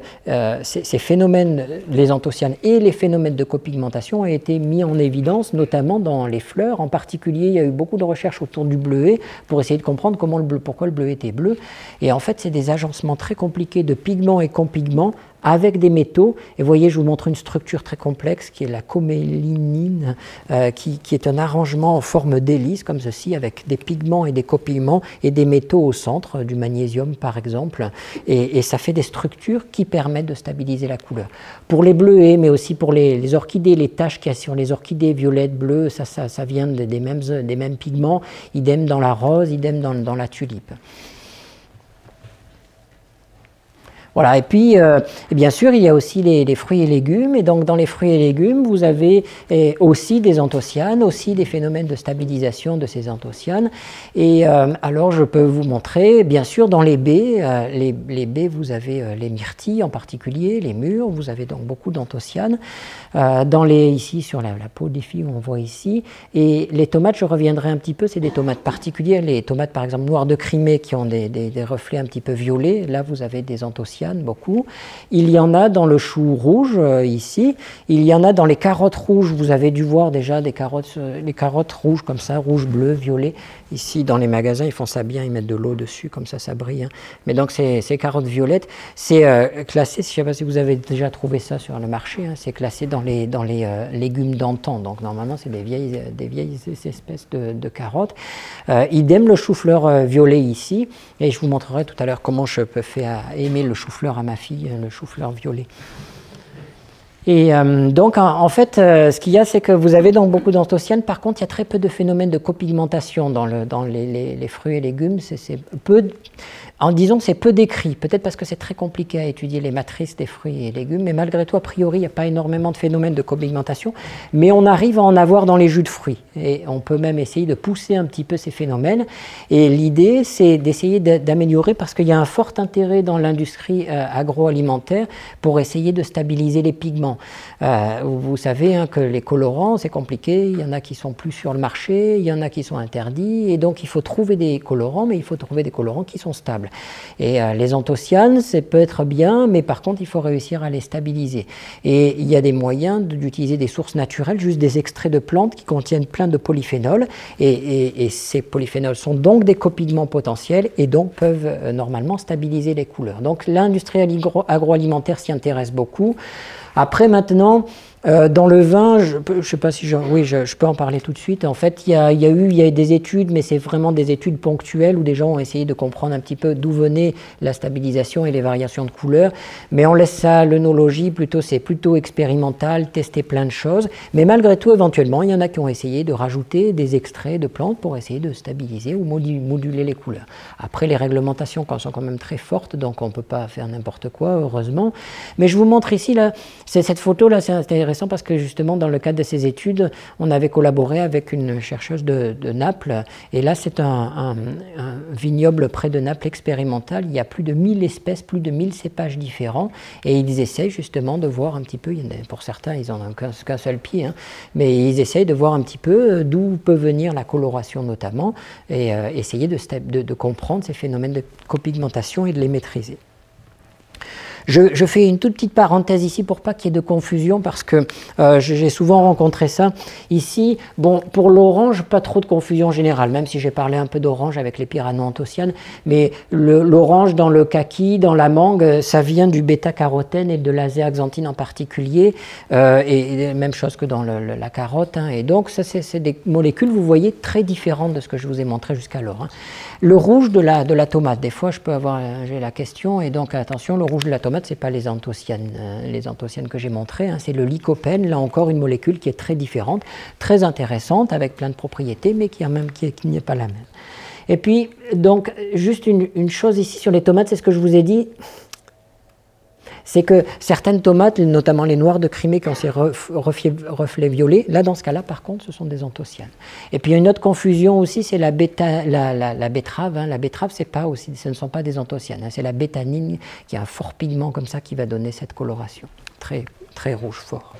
ces phénomènes, les anthocyanes et les phénomènes de copigmentation a été mis en évidence, notamment dans les fleurs. En particulier, il y a eu beaucoup de recherches autour du bleuet pour essayer de comprendre pourquoi le bleu était bleu. Et en fait, c'est des agencements très compliqués de pigments et compigments avec des métaux. Et vous voyez, je vous montre une structure très complexe qui est la comélinine, euh, qui, est un arrangement en forme d'hélice, comme ceci, avec des pigments et des copigments et des métaux au centre, du magnésium par exemple. Et, ça fait des structures qui permettent de stabiliser la couleur. Pour les bleuets, mais aussi pour les, orchidées, les taches qu'il y a sur les orchidées violettes, bleues, ça, ça, vient des, mêmes, des mêmes pigments. Idem dans la rose, idem dans, dans la tulipe. Voilà, et puis, euh, bien sûr, il y a aussi les, fruits et légumes. Et donc, dans les fruits et légumes, vous avez eh, aussi des anthocyanes, aussi des phénomènes de stabilisation de ces anthocyanes. Et euh, alors, je peux vous montrer, bien sûr, dans les baies, euh, les, les, baies, vous avez les myrtilles en particulier, les mûres, vous avez donc beaucoup d'anthocyanes. dans les, ici, sur la, peau des filles, on voit ici. Et les tomates, je reviendrai un petit peu, c'est des tomates particulières. Les tomates, par exemple, noires de Crimée, qui ont des, des reflets un petit peu violets. Là, vous avez des anthocyanes beaucoup. Il y en a dans le chou rouge, euh, ici. Il y en a dans les carottes rouges. Vous avez dû voir déjà des carottes, euh, les carottes rouges comme ça, rouge, bleu, violet. Ici, dans les magasins, ils font ça bien, ils mettent de l'eau dessus, comme ça, ça brille. Hein. Mais donc, ces, carottes violettes, c'est euh, classé, je ne sais pas si vous avez déjà trouvé ça sur le marché, hein, c'est classé dans les, dans les légumes d'antan. Donc, normalement, c'est des vieilles, des vieilles espèces de, carottes. idem, le chou-fleur violet ici. Et je vous montrerai tout à l'heure comment je peux faire aimer le chou chou-fleur à ma fille, le chou-fleur violet. Et euh, donc, en, fait, euh, ce qu'il y a, c'est que vous avez donc beaucoup d'anthocyanes. Par contre, il y a très peu de phénomènes de copigmentation dans, le, dans les, les, fruits et légumes. C'est peu, en disant c'est peu décrit, peut-être parce que c'est très compliqué à étudier les matrices des fruits et légumes, mais malgré tout, a priori, il n'y a pas énormément de phénomènes de copigmentation, mais on arrive à en avoir dans les jus de fruits. Et on peut même essayer de pousser un petit peu ces phénomènes. Et l'idée, c'est d'essayer d'améliorer, parce qu'il y a un fort intérêt dans l'industrie euh, agroalimentaire pour essayer de stabiliser les pigments. Euh, vous savez hein, que les colorants, c'est compliqué, il y en a qui sont plus sur le marché, il y en a qui sont interdits, et donc il faut trouver des colorants, mais il faut trouver des colorants qui sont stables. Et euh, les anthocyanes, c'est peut être bien, mais par contre, il faut réussir à les stabiliser. Et il y a des moyens d'utiliser des sources naturelles, juste des extraits de plantes qui contiennent plein de polyphénols. Et, ces polyphénols sont donc des copigments potentiels et donc peuvent euh, normalement stabiliser les couleurs. Donc l'industrie agroalimentaire s'y intéresse beaucoup. Après, maintenant, Euh, dans le vin, je ne sais pas si je, peux en parler tout de suite. En fait, il y a, eu des études, mais c'est vraiment des études ponctuelles où des gens ont essayé de comprendre un petit peu d'où venait la stabilisation et les variations de couleur. Mais on laisse ça à l'œnologie, plutôt c'est plutôt expérimental, tester plein de choses. Mais malgré tout, éventuellement, il y en a qui ont essayé de rajouter des extraits de plantes pour essayer de stabiliser ou moduler les couleurs. Après, les réglementations sont quand même très fortes, donc on ne peut pas faire n'importe quoi, heureusement. Mais je vous montre ici cette photo là, c'est parce que justement, dans le cadre de ces études, on avait collaboré avec une chercheuse de, Naples. Et là, c'est un, vignoble près de Naples expérimental. Il y a plus de 1000 espèces, plus de 1000 cépages différents. Et ils essayent justement de voir un petit peu, pour certains, ils n'en ont qu'un seul pied, hein, mais ils essayent de voir un petit peu euh, d'où peut venir la coloration notamment, et euh, essayer de comprendre ces phénomènes de copigmentation et de les maîtriser. Je, fais une toute petite parenthèse ici pour pas qu'il y ait de confusion parce que euh, j'ai souvent rencontré ça. Ici, bon, pour l'orange, pas trop de confusion générale, même si j'ai parlé un peu d'orange avec les pyranoanthocyanes, mais l'orange dans le kaki, dans la mangue, ça vient du bêta-carotène et de la zéaxanthine en particulier, euh, et, même chose que dans la carotte. Hein. et donc, ça, c'est des molécules, vous voyez, très différentes de ce que je vous ai montré jusqu'alors. Hein. Le rouge de la, de la tomate, des fois, je peux avoir j'ai la question, et donc attention, le rouge de la tomate, ce n'est pas les anthocyanes, euh, les anthocyanes que j'ai montrées, hein, c'est le lycopène, là encore une molécule qui est très différente, très intéressante, avec plein de propriétés, mais qui, même, qui, n'est pas la même. Et puis, donc, juste une, une chose ici sur les tomates, c'est ce que je vous ai dit, c'est que certaines tomates, notamment les noires de Crimée qui ont ces reflets violets, là dans ce cas-là par contre ce sont des anthocyanes. Et puis il y a une autre confusion aussi, c'est la, la, betterave. Hein. La betterave, aussi, ce ne sont pas des anthocyanes, hein. c'est la bétanine qui a un fort pigment comme ça qui va donner cette coloration, très, très rouge fort.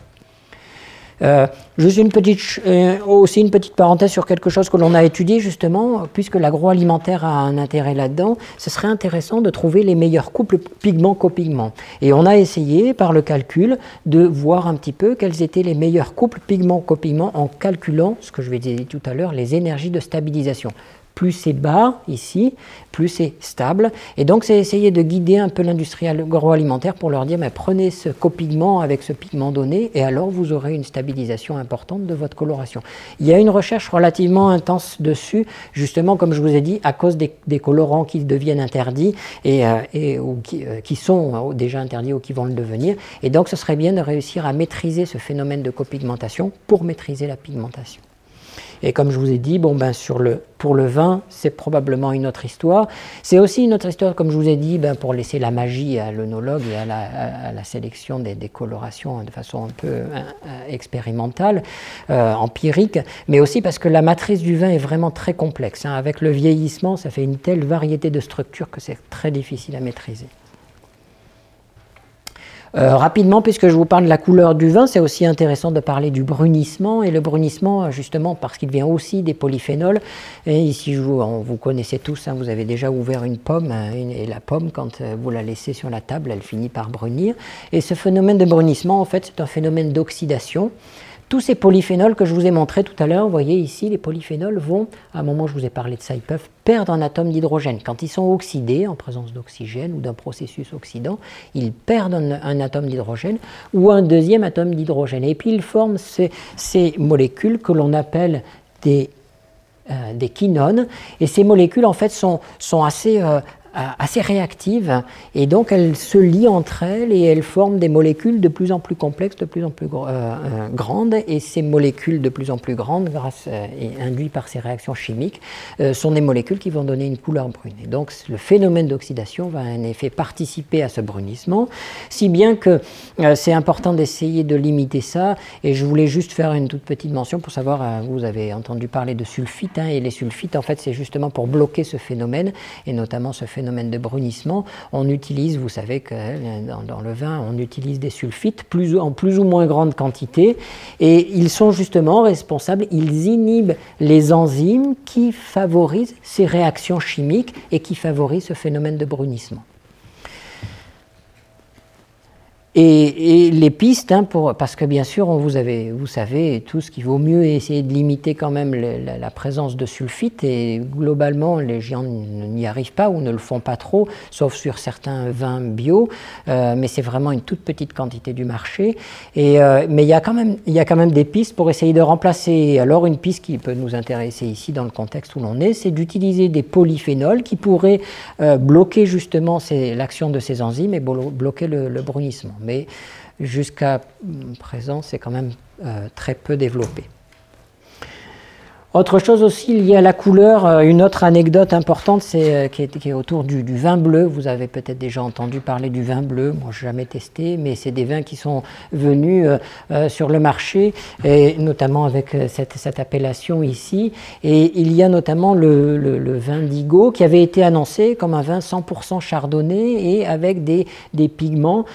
Euh, juste une petite, euh, aussi une petite parenthèse sur quelque chose que l'on a étudié justement, puisque l'agroalimentaire a un intérêt là-dedans, ce serait intéressant de trouver les meilleurs couples pigment-copigment. Et on a essayé par le calcul de voir un petit peu quels étaient les meilleurs couples pigment-copigment en calculant, ce que je vais dire tout à l'heure, les énergies de stabilisation plus c'est bas ici, plus c'est stable. Et donc c'est essayer de guider un peu l'industrie agroalimentaire pour leur dire mais prenez ce copigment avec ce pigment donné et alors vous aurez une stabilisation importante de votre coloration. Il y a une recherche relativement intense dessus, justement comme je vous ai dit, à cause des, colorants qui deviennent interdits et, euh, ou qui, euh, qui, sont déjà interdits ou qui vont le devenir. Et donc ce serait bien de réussir à maîtriser ce phénomène de copigmentation pour maîtriser la pigmentation. Et comme je vous ai dit, bon, ben, sur le, pour le vin, c'est probablement une autre histoire. C'est aussi une autre histoire, comme je vous ai dit, ben, pour laisser la magie à l'œnologue et à la, sélection des, colorations de façon un peu euh, expérimentale, euh, empirique, mais aussi parce que la matrice du vin est vraiment très complexe. Hein. Avec le vieillissement, ça fait une telle variété de structures que c'est très difficile à maîtriser. Euh, rapidement, puisque je vous parle de la couleur du vin, c'est aussi intéressant de parler du brunissement. Et le brunissement, justement, parce qu'il vient aussi des polyphénols. Et ici, vous, vous connaissez tous, hein, vous avez déjà ouvert une pomme. Hein, et la pomme, quand euh, vous la laissez sur la table, elle finit par brunir. Et ce phénomène de brunissement, en fait, c'est un phénomène d'oxydation. Tous ces polyphénols que je vous ai montrés tout à l'heure, vous voyez ici, les polyphénols vont, à un moment je vous ai parlé de ça, ils peuvent perdre un atome d'hydrogène. Quand ils sont oxydés en présence d'oxygène ou d'un processus oxydant, ils perdent un, atome d'hydrogène ou un deuxième atome d'hydrogène. Et puis ils forment ces, molécules que l'on appelle des euh, quinones. Et ces molécules, en fait, sont, assez, euh, euh, assez réactives. Et donc elles se lient entre elles et elles forment des molécules de plus en plus complexes, de plus en plus euh, euh, grandes. Et ces molécules de plus en plus grandes, grâce et induites par ces réactions chimiques, sont des molécules qui vont donner une couleur brune. Et donc le phénomène d'oxydation va en effet participer à ce brunissement, si bien que c'est important d'essayer de limiter ça. Et je voulais juste faire une toute petite mention pour savoir, vous avez entendu parler de sulfite hein, et les sulfites en fait c'est justement pour bloquer ce phénomène et notamment ce phénomène phénomène de brunissement, on utilise, vous savez que euh, dans, le vin, on utilise des sulfites plus, en plus ou moins grande quantité, et ils sont justement responsables, ils inhibent les enzymes qui favorisent ces réactions chimiques et qui favorisent ce phénomène de brunissement. Et, les pistes, hein, parce que bien sûr, vous, avez, vous savez tous qu'il vaut mieux essayer de limiter quand même la, présence de sulfite, et globalement, les géants n'y arrivent pas ou ne le font pas trop, sauf sur certains vins bio, euh, mais c'est vraiment une toute petite quantité du marché. Euh, mais il y, a quand même, des pistes pour essayer de remplacer. Alors, une piste qui peut nous intéresser ici dans le contexte où l'on est, c'est d'utiliser des polyphénols qui pourraient euh, bloquer justement l'action de ces enzymes et bloquer le brunissement mais jusqu'à présent, c'est quand même euh, très peu développé. Autre chose aussi liée à la couleur, euh, une autre anecdote importante, c'est euh, qui, est, autour du, vin bleu. Vous avez peut-être déjà entendu parler du vin bleu. Moi, je jamais testé, mais c'est des vins qui sont venus euh, sur le marché, et notamment avec cette, appellation ici. Et il y a notamment le, vin d'Igo qui avait été annoncé comme un vin 100% chardonnay et avec des, des pigments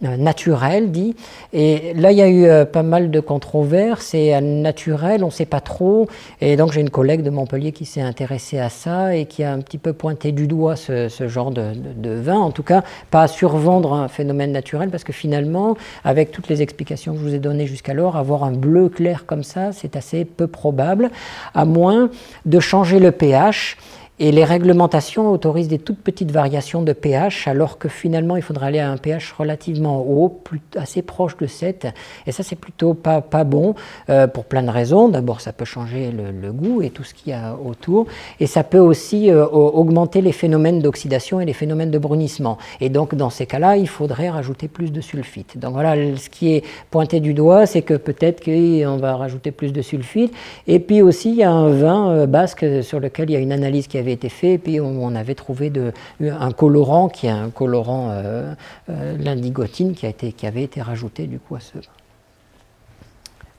naturels, dit. Et là, il y a eu pas mal de controverses. C'est naturel, on ne sait pas trop. Et donc j'ai une collègue de Montpellier qui s'est intéressée à ça et qui a un petit peu pointé du doigt ce, genre de, vin, en tout cas pas à survendre un phénomène naturel, parce que finalement, avec toutes les explications que je vous ai données jusqu'alors, avoir un bleu clair comme ça, c'est assez peu probable, à moins de changer le pH et les réglementations autorisent des toutes petites variations de pH, alors que finalement il faudrait aller à un pH relativement haut, assez proche de 7. Et ça, c'est plutôt pas, pas bon euh, pour plein de raisons. D'abord, ça peut changer le, goût et tout ce qu'il y a autour. Et ça peut aussi euh, augmenter les phénomènes d'oxydation et les phénomènes de brunissement. Et donc, dans ces cas-là, il faudrait rajouter plus de sulfite. Donc voilà, ce qui est pointé du doigt, c'est que peut-être qu'on va rajouter plus de sulfite. Et puis aussi, il y a un vin euh, basque sur lequel il y a une analyse qui été fait, et puis on, avait trouvé un colorant qui est un colorant euh, euh, l'indigotine qui avait été rajouté du coup à ce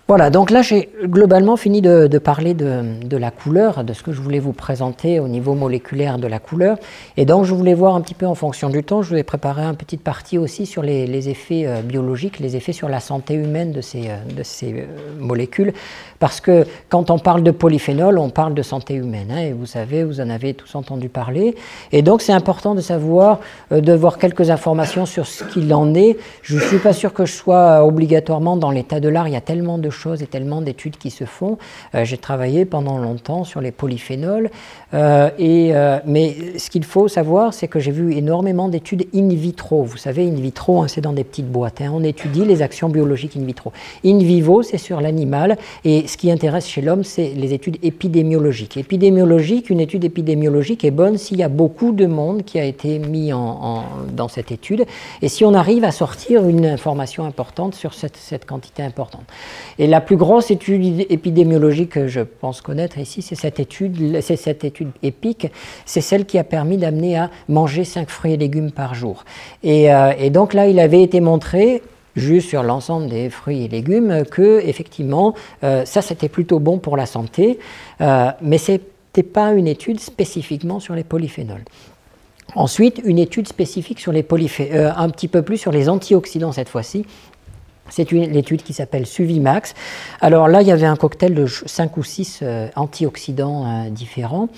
voilà, donc là j'ai globalement fini de, parler de, la couleur, de ce que je voulais vous présenter au niveau moléculaire de la couleur. Et donc je voulais voir un petit peu en fonction du temps, je vous ai préparé une petite partie aussi sur les, effets euh, biologiques, les effets sur la santé humaine de ces, euh, euh, molécules. Parce que quand on parle de polyphénol, on parle de santé humaine. Hein, et vous savez, vous en avez tous entendu parler. Et donc c'est important de savoir, de voir quelques informations sur ce qu'il en est. Je ne suis pas sûr que je sois obligatoirement dans l'état de l'art, il y a tellement de et tellement d'études qui se font. Euh, j'ai travaillé pendant longtemps sur les polyphénols, euh, euh, mais ce qu'il faut savoir, c'est que j'ai vu énormément d'études in vitro. Vous savez, in vitro, hein, c'est dans des petites boîtes. Hein. on étudie les actions biologiques in vitro. In vivo, c'est sur l'animal, et ce qui intéresse chez l'homme, c'est les études épidémiologiques. Épidémiologique, une étude épidémiologique est bonne s'il y a beaucoup de monde qui a été mis dans cette étude, et si on arrive à sortir une information importante sur cette, cette quantité importante. Et la plus grosse étude épidémiologique que je pense connaître ici, c'est cette étude, c'est cette étude épique, c'est celle qui a permis d'amener à manger 5 fruits et légumes par jour. Et, euh, donc là, il avait été montré juste sur l'ensemble des fruits et légumes que effectivement euh, ça c'était plutôt bon pour la santé, euh, mais ce n'était pas une étude spécifiquement sur les polyphénols. Ensuite, une étude spécifique sur les polyphénols, un petit peu plus sur les antioxydants cette fois-ci, c'est l'étude qui s'appelle Suvimax. Alors là, il y avait un cocktail de 5 ou 6 euh, antioxydants euh, différents.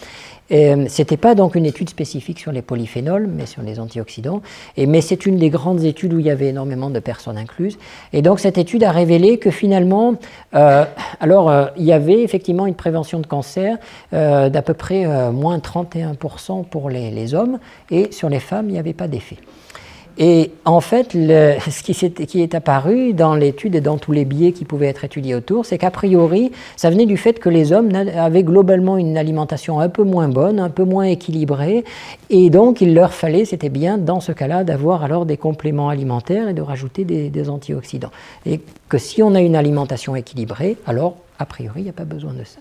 Euh, Ce n'était pas donc une étude spécifique sur les polyphénols, mais sur les antioxydants. Mais c'est une des grandes études où il y avait énormément de personnes incluses. Et donc cette étude a révélé que finalement, alors il y avait effectivement une prévention de cancer d'à peu près moins 31% pour les hommes, et sur les femmes, il n'y avait pas d'effet. Et en fait, [laughs] ce qui, est, apparu dans l'étude et dans tous les biais qui pouvaient être étudiés autour, c'est qu'a priori, ça venait du fait que les hommes avaient globalement une alimentation un peu moins bonne, un peu moins équilibrée, et donc il leur fallait, c'était bien dans ce cas-là, d'avoir alors des compléments alimentaires et de rajouter des antioxydants. Et que si on a une alimentation équilibrée, alors a priori, il n'y a pas besoin de ça.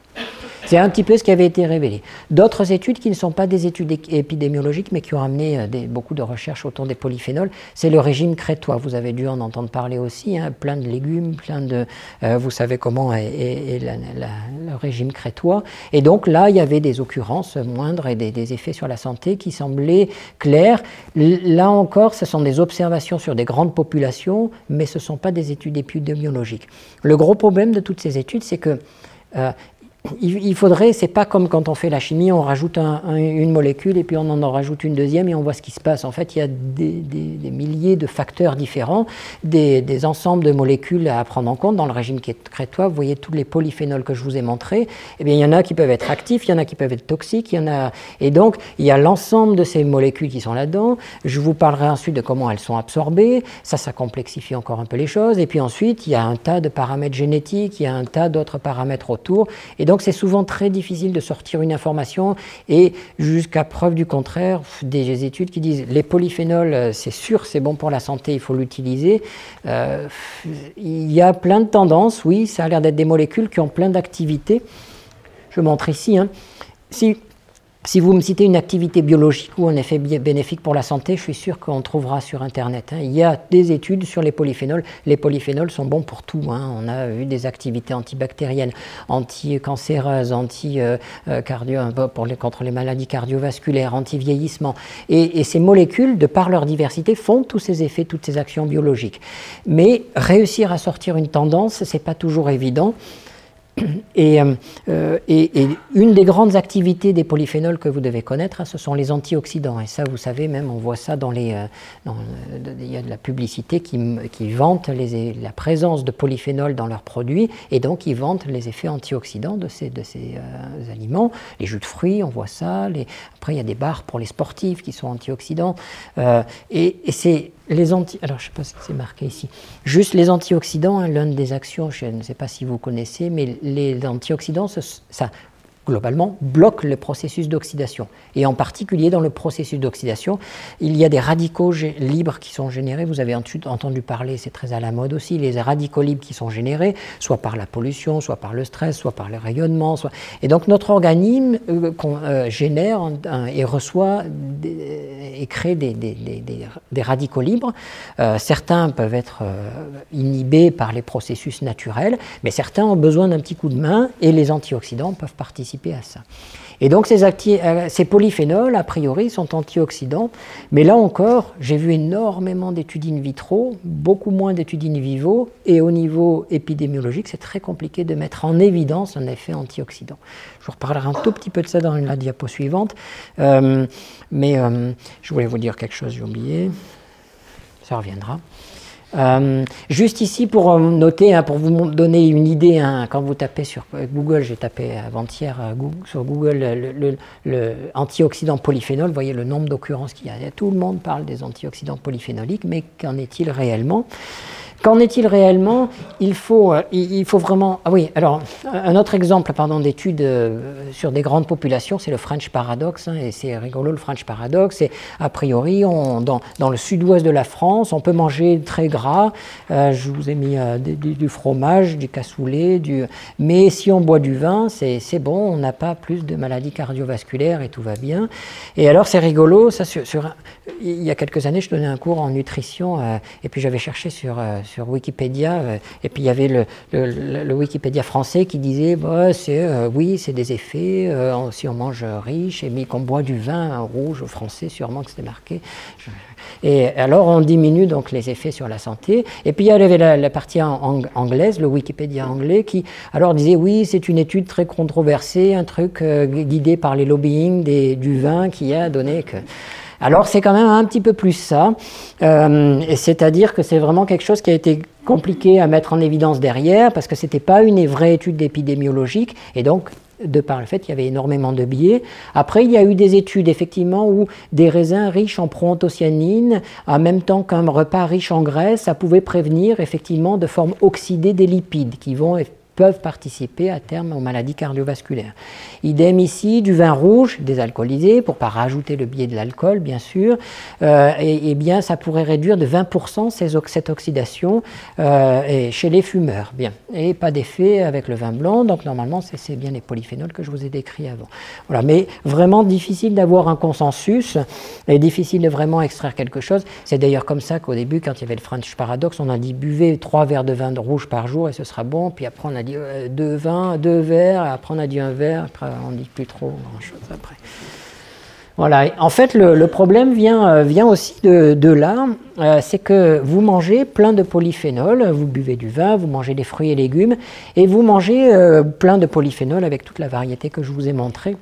C'est un petit peu ce qui avait été révélé. D'autres études qui ne sont pas des études épidémiologiques, mais qui ont amené euh, beaucoup de recherches autour des polyphénols, c'est le régime crétois. Vous avez dû en entendre parler aussi, hein, plein de légumes, plein de... Euh, vous savez comment est, le régime crétois. Et donc là, il y avait des occurrences moindres et des, effets sur la santé qui semblaient clairs. Là encore, ce sont des observations sur des grandes populations, mais ce ne sont pas des études épidémiologiques. Le gros problème de toutes ces études, c'est que euh, il, faudrait, c'est pas comme quand on fait la chimie, on rajoute une molécule et puis on en rajoute une deuxième et on voit ce qui se passe. En fait, il y a des, milliers de facteurs différents, des, ensembles de molécules à prendre en compte dans le régime qui est crétois. Vous voyez tous les polyphénols que je vous ai montrés. Eh bien, il y en a qui peuvent être actifs, il y en a qui peuvent être toxiques, il y en a. Et donc, il y a l'ensemble de ces molécules qui sont là-dedans. Je vous parlerai ensuite de comment elles sont absorbées. Ça, ça complexifie encore un peu les choses. Et puis ensuite, il y a un tas de paramètres génétiques, il y a un tas d'autres paramètres autour. Et donc, c'est souvent très difficile de sortir une information et jusqu'à preuve du contraire, des études qui disent les polyphénols, euh, c'est sûr, c'est bon pour la santé, il faut l'utiliser. Euh, il y a plein de tendances, oui, ça a l'air d'être des molécules qui ont plein d'activités. Je montre ici. Si vous me citez une activité biologique ou un effet bénéfique pour la santé, je suis sûr qu'on trouvera sur Internet. Hein. Il y a des études sur les polyphénols. Les polyphénols sont bons pour tout. Hein. On a eu des activités antibactériennes, anti-cancéreuses, anti, euh, euh, pour les, contre les maladies cardiovasculaires, anti-vieillissement. Et, et, ces molécules, de par leur diversité, font tous ces effets, toutes ces actions biologiques. Mais réussir à sortir une tendance, c'est pas toujours évident. Euh, euh, et, une des grandes activités des polyphénols que vous devez connaître, hein, ce sont les antioxydants. Et ça, vous savez, même on voit ça dans les. Euh, il y a de la publicité qui, qui vante la présence de polyphénols dans leurs produits, et donc ils vantent les effets antioxydants de ces, de ces aliments. Les jus de fruits, on voit ça. Après, il y a des barres pour les sportifs qui sont antioxydants. et c'est les anti... Alors, je sais pas si c'est marqué ici. Juste les antioxydants, hein, l'une des actions, je ne sais pas si vous connaissez, mais les antioxydants, ça, globalement, bloque le processus d'oxydation. Et en particulier dans le processus d'oxydation, il y a des radicaux libres qui sont générés. Vous avez entendu parler, c'est très à la mode aussi, les radicaux libres qui sont générés, soit par la pollution, soit par le stress, soit par le rayonnement. Soit... Et donc notre organisme euh, euh, génère et reçoit et crée des, des, radicaux libres. Euh, certains peuvent être inhibés par les processus naturels, mais certains ont besoin d'un petit coup de main et les antioxydants peuvent participer Et donc ces, euh, ces, polyphénols, a priori, sont antioxydants, mais là encore, j'ai vu énormément d'études in vitro, beaucoup moins d'études in vivo, et au niveau épidémiologique, c'est très compliqué de mettre en évidence un effet antioxydant. Je vous reparlerai un tout petit peu de ça dans la diapo suivante, euh, mais euh, je voulais vous dire quelque chose, j'ai oublié, ça reviendra. Euh, juste ici pour euh, noter, hein, pour vous donner une idée, hein, quand vous tapez sur Google, j'ai tapé avant-hier euh, sur Google le, le, antioxydant polyphénol, vous voyez le nombre d'occurrences qu'il y a. Tout le monde parle des antioxydants polyphénoliques, mais qu'en est-il réellement? Qu'en est-il réellement? Il faut, euh, il faut vraiment. Ah oui, alors, un autre exemple pardon, d'étude euh, sur des grandes populations, c'est le French Paradox. Hein, et c'est rigolo, le French Paradox. Et a priori, dans, le sud-ouest de la France, on peut manger très gras. Euh, je vous ai mis du, fromage, du cassoulet. Du... Mais si on boit du vin, c'est bon, on n'a pas plus de maladies cardiovasculaires et tout va bien. Et alors, c'est rigolo. Ça, il y a quelques années, je donnais un cours en nutrition. et puis, j'avais cherché sur sur Wikipédia, euh, et puis il y avait le, Wikipédia français qui disait bah, c'est, euh, oui, c'est des effets, euh, si on mange riche, et qu'on boit du vin rouge français, sûrement que c'était marqué. Et alors on diminue donc les effets sur la santé. Et puis il y avait la, partie anglaise, le Wikipédia anglais, qui alors disait oui, c'est une étude très controversée, un truc guidé par les lobbying des, du vin qui a donné que. Alors c'est quand même un petit peu plus ça, euh, c'est-à-dire que c'est vraiment quelque chose qui a été compliqué à mettre en évidence derrière, parce que ce n'était pas une vraie étude épidémiologique, et donc de par le fait qu'il y avait énormément de biais. Après, il y a eu des études, effectivement, où des raisins riches en proanthocyanine, en même temps qu'un repas riche en graisse, ça pouvait prévenir, effectivement, de forme oxydée des lipides, qui vont peuvent participer à terme aux maladies cardiovasculaires. Idem ici, du vin rouge désalcoolisé, pour pas rajouter le biais de l'alcool, bien sûr, euh, et, bien ça pourrait réduire de 20% cette oxydation euh, chez les fumeurs. Bien. Et pas d'effet avec le vin blanc, donc normalement c'est bien les polyphénols que je vous ai décrits avant. Voilà. Mais vraiment difficile d'avoir un consensus et difficile de vraiment extraire quelque chose. C'est d'ailleurs comme ça qu'au début, quand il y avait le French Paradox, on a dit buvez trois verres de vin rouge par jour et ce sera bon, puis après on a dit euh, deux verres, après on a dit un verre, après on ne dit plus trop grand-chose après. Voilà. En fait, le, problème vient, euh, vient aussi de, là. Euh, c'est que vous mangez plein de polyphénol, vous buvez du vin, vous mangez des fruits et légumes, et vous mangez plein de polyphénol avec toute la variété que je vous ai montrée.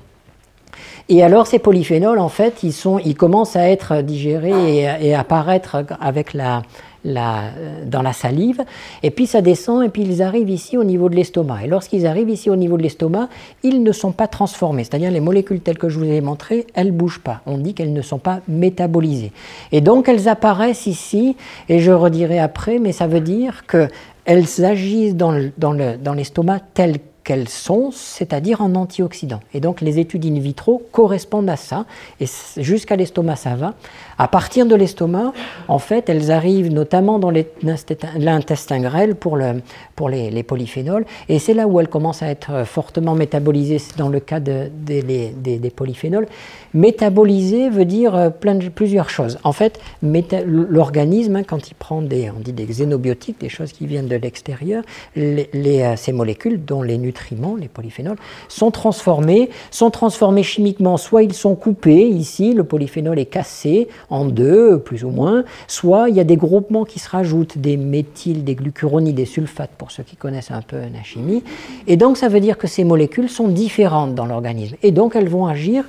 Et alors ces polyphénols, en fait, ils commencent à être digérés et, et apparaître avec la, euh, dans la salive, et puis ça descend, et puis ils arrivent ici au niveau de l'estomac. Et lorsqu'ils arrivent ici au niveau de l'estomac, ils ne sont pas transformés, c'est-à-dire les molécules telles que je vous ai montrées, elles ne bougent pas. On dit qu'elles ne sont pas métabolisées. Et donc elles apparaissent ici, et je redirai après, mais ça veut dire qu'elles agissent dans l'estomac dans telles qu'elles sont, c'est-à-dire en antioxydants. Et donc les études in vitro correspondent à ça, et jusqu'à l'estomac ça va. À partir de l'estomac, en fait, elles arrivent notamment dans l'intestin grêle pour, le, pour les, polyphénols, et c'est là où elles commencent à être fortement métabolisées dans le cas de, des, polyphénols. Métaboliser veut dire euh, plein de, plusieurs choses. En fait, l'organisme, hein, quand il prend des, on dit des xénobiotiques, des choses qui viennent de l'extérieur, euh, ces molécules, dont les nutriments, les polyphénols, sont transformés, sont transformés chimiquement, soit ils sont coupés, ici le polyphénol est cassé en deux, plus ou moins, soit il y a des groupements qui se rajoutent, des méthyl, des glucuronies, des sulfates, pour ceux qui connaissent un peu la chimie, et donc ça veut dire que ces molécules sont différentes dans l'organisme, et donc elles vont agir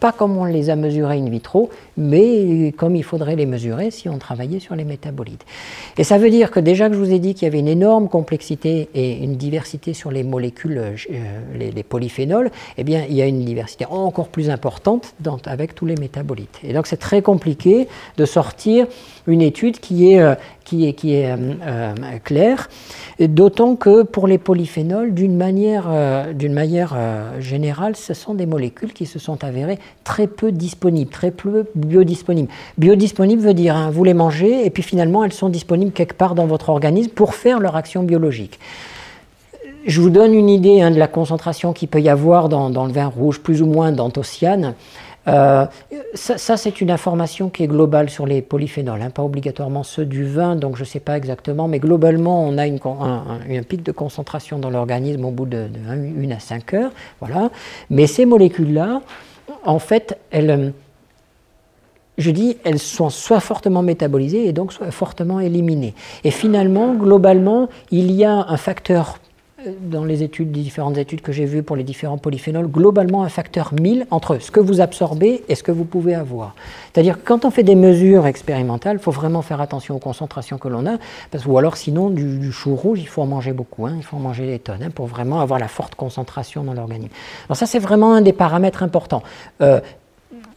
pas comme on les a mesurés in vitro, mais comme il faudrait les mesurer si on travaillait sur les métabolites. Et ça veut dire que déjà que je vous ai dit qu'il y avait une énorme complexité et une diversité sur les molécules, euh, les, polyphénols, eh bien il y a une diversité encore plus importante avec tous les métabolites. Et donc c'est très compliqué de sortir une étude qui est, euh, qui est, qui est euh, euh, claire, d'autant que pour les polyphénols, d'une manière, d'une manière générale, ce sont des molécules qui se sont avérées très peu disponibles, très peu biodisponibles. Biodisponibles veut dire, hein, vous les mangez et puis finalement elles sont disponibles quelque part dans votre organisme pour faire leur action biologique. Je vous donne une idée hein, de la concentration qu'il peut y avoir dans, le vin rouge, plus ou moins d'anthocyanes. Euh, ça, c'est une information qui est globale sur les polyphénols, hein, pas obligatoirement ceux du vin, donc je ne sais pas exactement, mais globalement, on a une, un, pic de concentration dans l'organisme au bout de, 1 à 5 heures. Voilà. Mais ces molécules-là, en fait, elles, je dis, elles sont soit fortement métabolisées et donc soit fortement éliminées. Et finalement, globalement, il y a un facteur dans les différentes études que j'ai vues pour les différents polyphénols, globalement un facteur 1000 entre ce que vous absorbez et ce que vous pouvez avoir. C'est-à-dire que quand on fait des mesures expérimentales, il faut vraiment faire attention aux concentrations que l'on a, parce, ou alors sinon du, chou rouge, il faut en manger beaucoup, hein, il faut en manger des tonnes hein, pour vraiment avoir la forte concentration dans l'organisme. Alors ça c'est vraiment un des paramètres importants. Euh,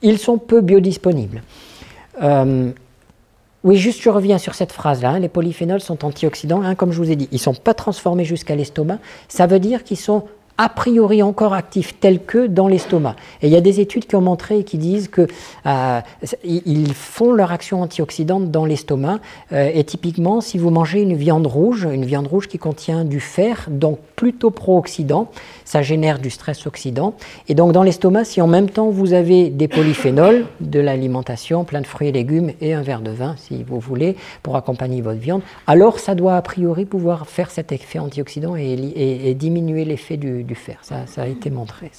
ils sont peu biodisponibles. Euh, oui, juste je reviens sur cette phrase-là. Hein. les polyphénols sont antioxydants, hein, comme je vous ai dit. Ils ne sont pas transformés jusqu'à l'estomac. Ça veut dire qu'ils sont a priori encore actifs tels que dans l'estomac. Et il y a des études qui ont montré et qui disent qu'ils euh, font leur action antioxydante dans l'estomac. Euh, et typiquement, si vous mangez une viande rouge, une viande rouge qui contient du fer, donc plutôt pro-oxydant, ça génère du stress oxydant. Et donc dans l'estomac, si en même temps vous avez des polyphénols, de l'alimentation, plein de fruits et légumes et un verre de vin, si vous voulez, pour accompagner votre viande, alors ça doit a priori pouvoir faire cet effet antioxydant et, diminuer l'effet du, fer. Ça, a été montré.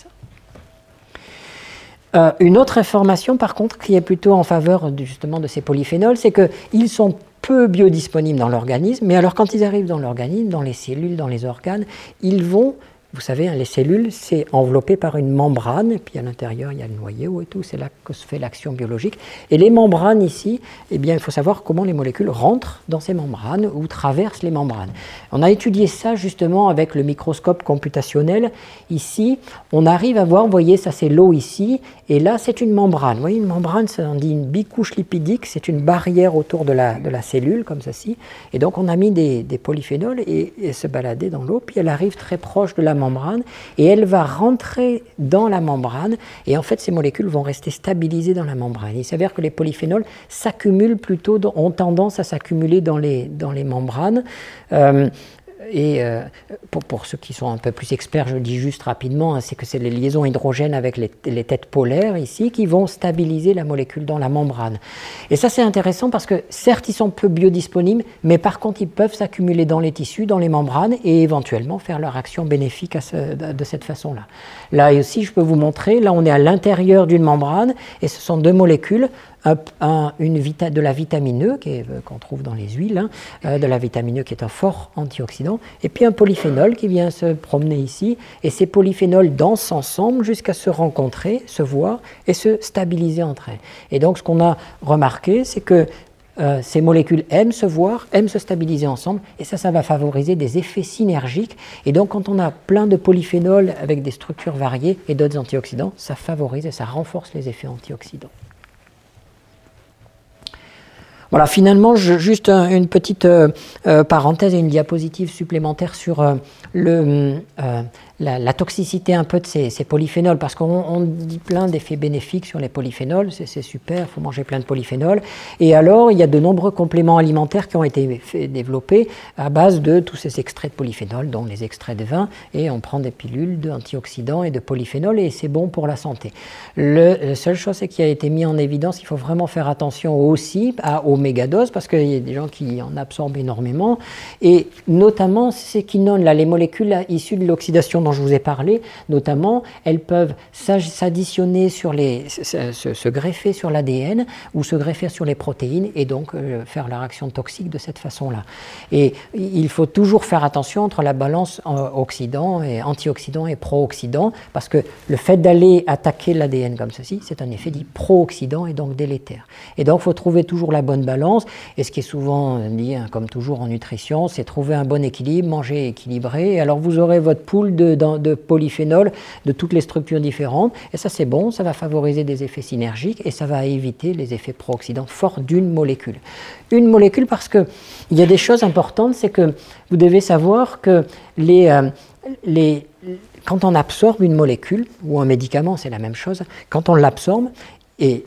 Euh, une autre information, par contre, qui est plutôt en faveur justement de ces polyphénols, c'est qu'ils sont peu biodisponibles dans l'organisme, mais alors quand ils arrivent dans l'organisme, dans les cellules, dans les organes, ils vont vous savez, hein, les cellules, c'est enveloppé par une membrane, puis à l'intérieur, il y a le noyau et tout, c'est là que se fait l'action biologique. Et les membranes ici, eh bien, il faut savoir comment les molécules rentrent dans ces membranes ou traversent les membranes. On a étudié ça justement avec le microscope computationnel. Ici, on arrive à voir, vous voyez, ça c'est l'eau ici, et là c'est une membrane. Vous voyez, une membrane, ça on dit une bicouche lipidique, c'est une barrière autour de la, de la cellule, comme ceci. Et donc on a mis des, polyphénols et, et se balader dans l'eau, puis elle arrive très proche de la membrane et elle va rentrer dans la membrane et en fait ces molécules vont rester stabilisées dans la membrane. Il s'avère que les polyphénols s'accumulent plutôt, ont tendance à s'accumuler dans les, dans les membranes. Euh, et pour, ceux qui sont un peu plus experts, je dis juste rapidement, hein, c'est que c'est les liaisons hydrogènes avec les, les, têtes polaires ici qui vont stabiliser la molécule dans la membrane. Et ça c'est intéressant parce que certes ils sont peu biodisponibles, mais par contre ils peuvent s'accumuler dans les tissus, dans les membranes et éventuellement faire leur action bénéfique de cette façon-là. Là aussi je peux vous montrer, là on est à l'intérieur d'une membrane et ce sont deux molécules une de la vitamine E euh, qu'on trouve dans les huiles, hein, euh, de la vitamine E qui est un fort antioxydant, et puis un polyphénol qui vient se promener ici, et ces polyphénols dansent ensemble jusqu'à se rencontrer, se voir et se stabiliser entre elles. Et donc ce qu'on a remarqué, c'est que euh, ces molécules aiment se voir, aiment se stabiliser ensemble, et ça, ça va favoriser des effets synergiques. Et donc, quand on a plein de polyphénols avec des structures variées et d'autres antioxydants, ça favorise et ça renforce les effets antioxydants. Voilà, finalement, juste une petite euh, euh, parenthèse et une diapositive supplémentaire sur euh, le, la, toxicité un peu de ces, polyphénols, parce qu'on dit plein d'effets bénéfiques sur les polyphénols, c'est super, il faut manger plein de polyphénols. Et alors, il y a de nombreux compléments alimentaires qui ont été développés à base de tous ces extraits de polyphénols, dont les extraits de vin, et on prend des pilules d'antioxydants et de polyphénols, et c'est bon pour la santé. Le, la seule chose qui a été mis en évidence, il faut vraiment faire attention aussi à, aux mégadoses, parce qu'il y a des gens qui en absorbent énormément, et notamment ces quinones, là, les molécules issues de l'oxydation dont je vous ai parlé, notamment, elles peuvent s'additionner sur les, se, greffer sur l'ADN ou se greffer sur les protéines et donc euh, faire leur action toxique de cette façon-là. Et il faut toujours faire attention entre la balance euh, oxydant et antioxydant et pro-oxydant parce que le fait d'aller attaquer l'ADN comme ceci, c'est un effet dit pro-oxydant et donc délétère. Et donc, il faut trouver toujours la bonne balance. Et ce qui est souvent dit, hein, comme toujours en nutrition, c'est trouver un bon équilibre, manger équilibré. Et alors, vous aurez votre poule de de polyphénol de toutes les structures différentes. Et ça, c'est bon, ça va favoriser des effets synergiques et ça va éviter les effets pro-oxydants forts d'une molécule. Une molécule parce qu'il y a des choses importantes, c'est que vous devez savoir que euh, quand on absorbe une molécule, ou un médicament, c'est la même chose, quand on l'absorbe, et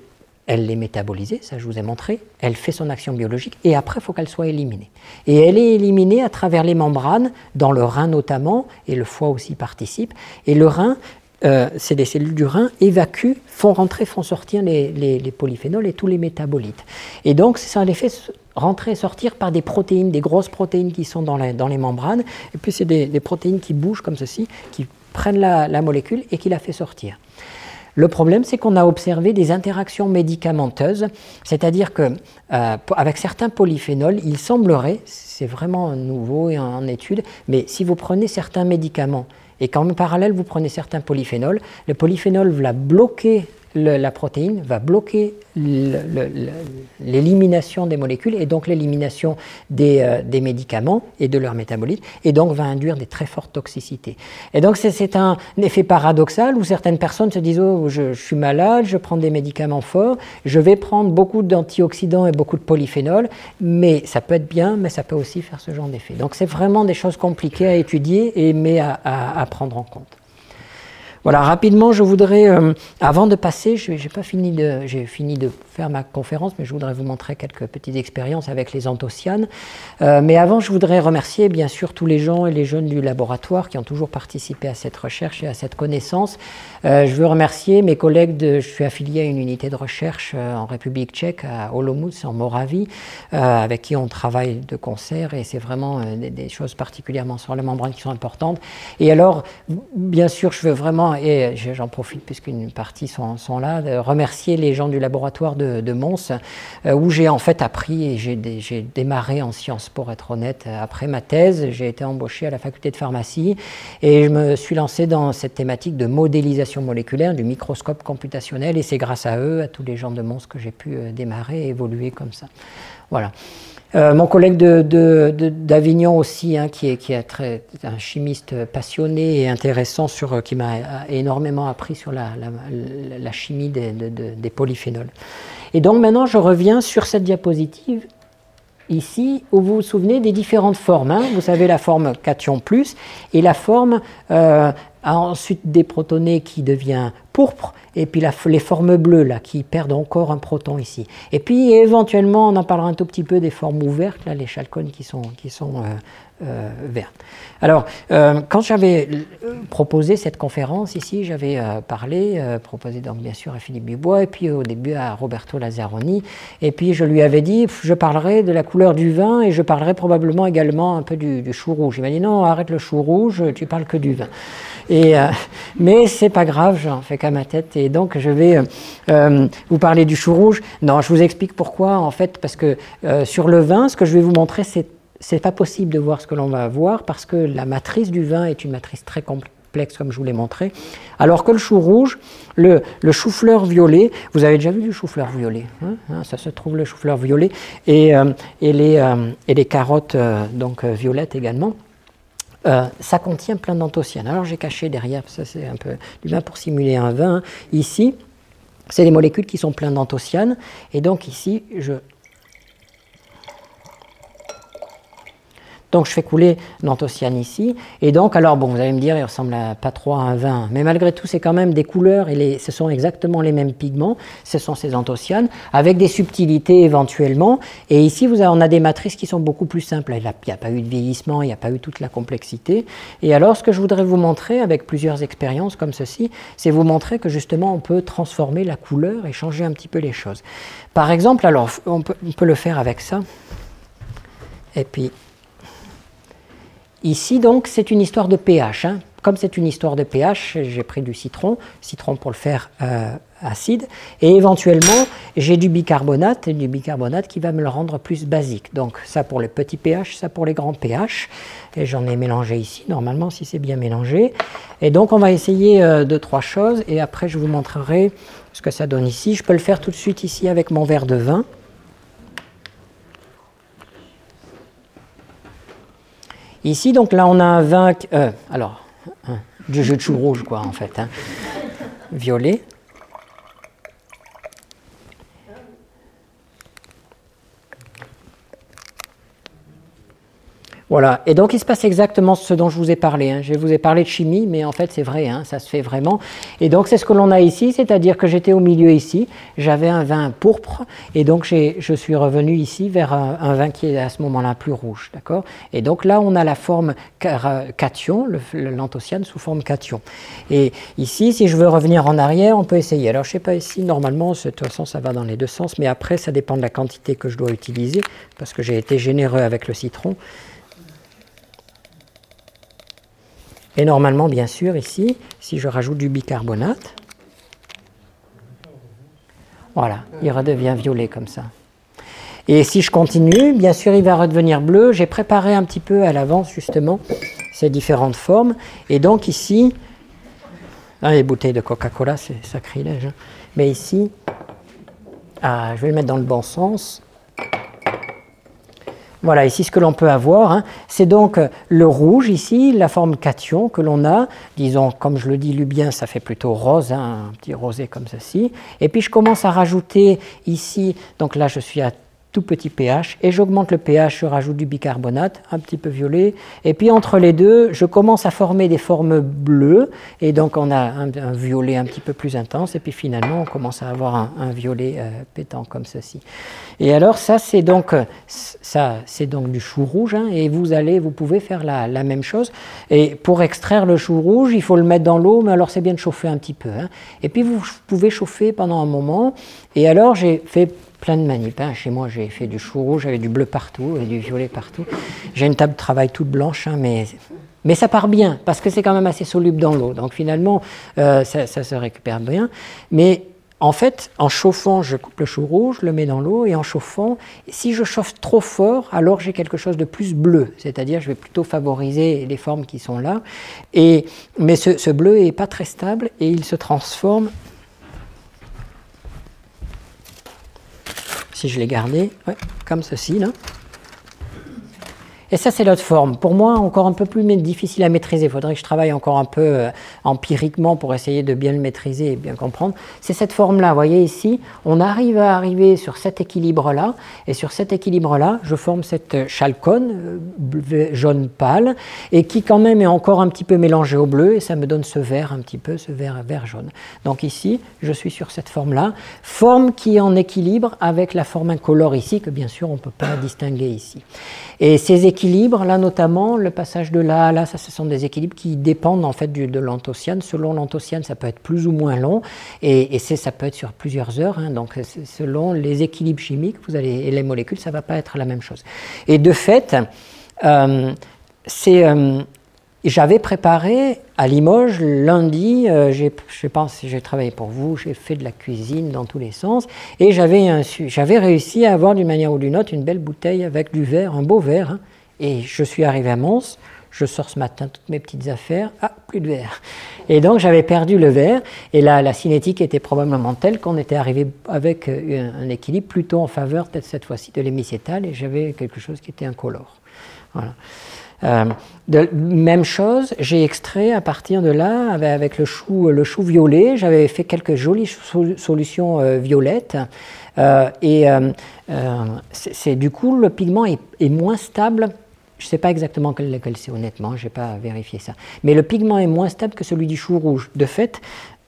elle l'est métabolisée, ça je vous ai montré, elle fait son action biologique et après il faut qu'elle soit éliminée. Et elle est éliminée à travers les membranes, dans le rein notamment, et le foie aussi participe. Et le rein, euh, c'est des cellules du rein, évacuent, font rentrer, font sortir les, polyphénols et tous les métabolites. Et donc ça les fait rentrer et sortir par des protéines, des grosses protéines qui sont dans, dans les membranes, et puis c'est des, protéines qui bougent comme ceci, qui prennent la, la molécule et qui la fait sortir. Le problème, c'est qu'on a observé des interactions médicamenteuses, c'est-à-dire que euh, avec certains polyphénols, il semblerait, c'est vraiment nouveau et en étude, mais si vous prenez certains médicaments et qu'en parallèle vous prenez certains polyphénols, le polyphénol va bloquer la protéine va bloquer l'élimination des molécules et donc l'élimination euh, des, médicaments et de leurs métabolites et donc va induire des très fortes toxicités. Et donc c'est un effet paradoxal où certaines personnes se disent oh je, suis malade, je prends des médicaments forts, je vais prendre beaucoup d'antioxydants et beaucoup de polyphénols, mais ça peut être bien, mais ça peut aussi faire ce genre d'effet. Donc c'est vraiment des choses compliquées à étudier et mais à prendre en compte. Voilà, rapidement, je voudrais, euh, avant de passer, j'ai pas fini de, j'ai fini de faire ma conférence, mais je voudrais vous montrer quelques petites expériences avec les anthocyanes. Euh, mais avant, je voudrais remercier bien sûr tous les gens et les jeunes du laboratoire qui ont toujours participé à cette recherche et à cette connaissance. Euh, je veux remercier mes collègues, je suis affilié à une unité de recherche en République tchèque, à Olomouc, en Moravie, avec qui on travaille de concert et c'est vraiment des, des, choses particulièrement sur la membrane qui sont importantes. Et alors, bien sûr, je veux vraiment et j'en profite puisqu'une partie sont, là, de remercier les gens du laboratoire de, Mons, euh, où j'ai en fait appris et j'ai démarré en sciences, pour être honnête. Après ma thèse, j'ai été embauché à la faculté de pharmacie et je me suis lancé dans cette thématique de modélisation moléculaire, du microscope computationnel, et c'est grâce à eux, à tous les gens de Mons, que j'ai pu euh, démarrer et évoluer comme ça. Voilà. Euh, mon collègue d'Avignon aussi, hein, qui, est, qui est très, un chimiste passionné et intéressant, sur, euh, qui m'a énormément appris sur la, la, chimie des, des, polyphénols. Et donc maintenant, je reviens sur cette diapositive ici, où vous vous souvenez des différentes formes. Hein. Vous savez la forme cation plus et la forme euh, ensuite des protonés qui devient pourpre, et puis les formes bleues là, qui perdent encore un proton ici. Et puis éventuellement, on en parlera un tout petit peu des formes ouvertes, là, les chalcones qui sont, qui sont euh, euh. Alors, euh, quand j'avais proposé cette conférence ici, j'avais parlé, proposé donc bien sûr à Philippe Dubois, et puis au début à Roberto Lazzaroni, et puis je lui avais dit, je parlerai de la couleur du vin, et je parlerai probablement également un peu du, du chou rouge. Il m'a dit, non, arrête le chou rouge, tu parles que du vin. Et, euh, [laughs] mais c'est pas grave, j'en fais qu'à ma tête. Et donc, je vais euh, euh, vous parler du chou rouge. Non, je vous explique pourquoi, en fait, parce que sur le vin, ce que je vais vous montrer, c'est c'est pas possible de voir ce que l'on va voir parce que la matrice du vin est une matrice très complexe, comme je vous l'ai montré. Alors que le chou rouge, le, le chou-fleur violet, vous avez déjà vu du chou-fleur violet, hein, hein, ça se trouve le chou-fleur violet, et, les, et les carottes donc violettes également. Euh, ça contient plein d'anthocyanes. Alors j'ai caché derrière, ça c'est un peu du vin pour simuler un vin. Ici, c'est des molécules qui sont pleines d'anthocyanes. Et donc ici, je Donc je fais couler l'anthocyane ici. Et donc, alors bon, vous allez me dire, il ressemble pas trop à un vin. Mais malgré tout, c'est quand même des couleurs et ce sont exactement les mêmes pigments. Ce sont ces anthocyanes, avec des subtilités éventuellement. Et ici, vous avez, on a des matrices qui sont beaucoup plus simples. Il n'y a, pas eu de vieillissement, il n'y a pas eu toute la complexité. Et alors, ce que je voudrais vous montrer avec plusieurs expériences comme ceci, c'est vous montrer que justement, on peut transformer la couleur et changer un petit peu les choses. Par exemple, alors, on peut, on peut le faire avec ça. Et puis, Ici, donc, c'est une histoire de pH. Hein. Comme c'est une histoire de pH, j'ai pris du citron, citron pour le faire euh, acide, et éventuellement, j'ai du bicarbonate, du bicarbonate qui va me le rendre plus basique. Donc, ça pour les petits pH, ça pour les grands pH. Et j'en ai mélangé ici, normalement, si c'est bien mélangé. Et donc, on va essayer euh, deux, trois choses, et après, je vous montrerai ce que ça donne ici. Je peux le faire tout de suite ici avec mon verre de vin. Ici, donc là, on a un vin, euh, alors, du jus de chou rouge, quoi, en fait, hein. violet. Voilà, et donc il se passe exactement ce dont je vous ai parlé. Hein. Je vous ai parlé de chimie, mais en fait c'est vrai, hein, ça se fait vraiment. Et donc c'est ce que l'on a ici, c'est-à-dire que j'étais au milieu ici, j'avais un vin pourpre, et donc je suis revenu ici vers un, vin qui est à ce moment-là plus rouge, d'accord? Et donc là on a la forme cation, l'anthocyane sous forme cation. Et ici, si je veux revenir en arrière, on peut essayer. Alors je sais pas ici, normalement, de toute façon ça va dans les deux sens, mais après ça dépend de la quantité que je dois utiliser, parce que j'ai été généreux avec le citron. Et normalement, bien sûr, ici, si je rajoute du bicarbonate, voilà, il redevient violet comme ça. Et si je continue, bien sûr, il va redevenir bleu. J'ai préparé un petit peu à l'avance, justement, ces différentes formes. Et donc ici, ah, les bouteilles de Coca-Cola, c'est sacrilège. Hein. Mais ici, ah, je vais le mettre dans le bon sens. Voilà, ici ce que l'on peut avoir, hein, c'est donc le rouge ici, la forme cation que l'on a, disons comme je le dis bien, ça fait plutôt rose, hein, un petit rosé comme ceci. Et puis je commence à rajouter ici, donc là je suis à tout petit pH, et j'augmente le pH, je rajoute du bicarbonate, un petit peu violet, et puis entre les deux, je commence à former des formes bleues, et donc on a un, violet un petit peu plus intense, et puis finalement on commence à avoir un, violet euh, pétant comme ceci. Et alors ça c'est donc ça c'est donc du chou rouge, hein, et vous allez, vous pouvez faire la, même chose. Et pour extraire le chou rouge, il faut le mettre dans l'eau, mais alors c'est bien de chauffer un petit peu. Hein. Et puis vous pouvez chauffer pendant un moment. Et alors j'ai fait plein de manips. Hein. Chez moi, j'ai fait du chou rouge, j'avais du bleu partout et du violet partout. J'ai une table de travail toute blanche, hein, mais, mais ça part bien parce que c'est quand même assez soluble dans l'eau. Donc finalement, euh, ça, se récupère bien. Mais en fait, en chauffant, je coupe le chou rouge, le mets dans l'eau, et en chauffant, si je chauffe trop fort, alors j'ai quelque chose de plus bleu, c'est-à-dire je vais plutôt favoriser les formes qui sont là. Et, mais ce, ce bleu n'est pas très stable et il se transforme si je l'ai gardé, comme ceci là. Et ça, c'est l'autre forme. Pour moi, encore un peu plus difficile à maîtriser. Il faudrait que je travaille encore un peu euh, empiriquement pour essayer de bien le maîtriser et bien comprendre. C'est cette forme-là. Vous voyez ici, on arrive à arriver sur cet équilibre-là. Et sur cet équilibre-là, je forme cette chalcone euh, jaune pâle et qui quand même est encore un petit peu mélangée au bleu. Et ça me donne ce vert un petit peu, ce vert, vert jaune. Donc ici, je suis sur cette forme-là. Forme qui est en équilibre avec la forme incolore ici, que bien sûr on ne peut pas distinguer ici. Et ces équilibres, là notamment, le passage de là à là, ça, ce sont des équilibres qui dépendent en fait de l'anthocyane. Selon l'anthocyane, ça peut être plus ou moins long, et, et ça peut être sur plusieurs heures. Hein. donc, selon les équilibres chimiques, vous allez, et les molécules, ça ne va pas être la même chose. Et de fait, euh, c'est euh, j'avais préparé à Limoges lundi, euh, je pense, j'ai travaillé pour vous, j'ai fait de la cuisine dans tous les sens, et j'avais, réussi à avoir d'une manière ou d'une autre une belle bouteille avec du verre, un beau verre. Hein. et je suis arrivé à Mons, je sors ce matin toutes mes petites affaires, ah, plus de verre. Et donc j'avais perdu le verre, et là la cinétique était probablement telle qu'on était arrivé avec euh, un, équilibre plutôt en faveur, peut-être cette fois-ci, de l'hémicétal, et j'avais quelque chose qui était incolore. Voilà. Euh, même chose, j'ai extrait à partir de là, avec, le, chou, le chou violet, j'avais fait quelques jolies solutions euh, violettes. Euh, et c'est du coup, le pigment est, moins stable. Je ne sais pas exactement lequel c'est, honnêtement, je n'ai pas vérifié ça. Mais le pigment est moins stable que celui du chou rouge. De fait,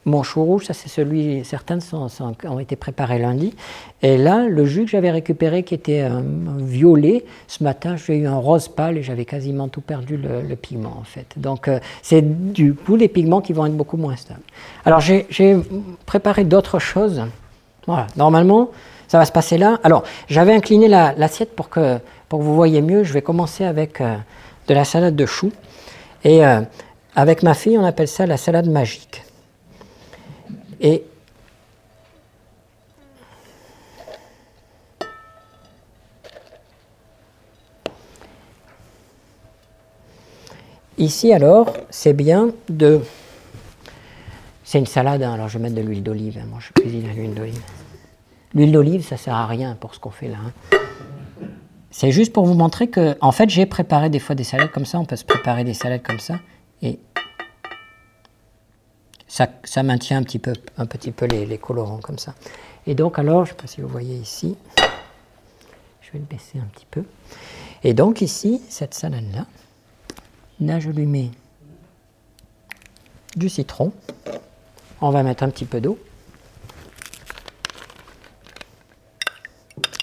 mon chou rouge, ça c'est celui, certains ont été préparés lundi. Et là, le jus que j'avais récupéré qui était un, violet, ce matin j'ai eu un rose pâle et j'avais quasiment tout perdu le, pigment en fait. Donc euh, c'est du coup les pigments qui vont être beaucoup moins stables. Alors j'ai préparé d'autres choses. Voilà, normalement ça va se passer là. Alors j'avais incliné l'assiette pour, que, pour vous voyez mieux. Je vais commencer avec euh, de la salade de choux. Et euh, avec ma fille, on appelle ça la salade magique. Et ici alors, c'est bien de... C'est une salade, hein, alors je vais mettre de l'huile d'olive. Hein. moi, je cuisine à l'huile d'olive. L'huile d'olive, ça sert à rien pour ce qu'on fait là. Hein. C'est juste pour vous montrer que, en fait, j'ai préparé des fois des salades comme ça. On peut se préparer des salades comme ça. Ça, maintient un petit peu, un petit peu les, colorants comme ça. Et donc alors, je ne sais pas si vous voyez ici, je vais le baisser un petit peu. Et donc ici, cette salade-là, là je lui mets du citron. On va mettre un petit peu d'eau.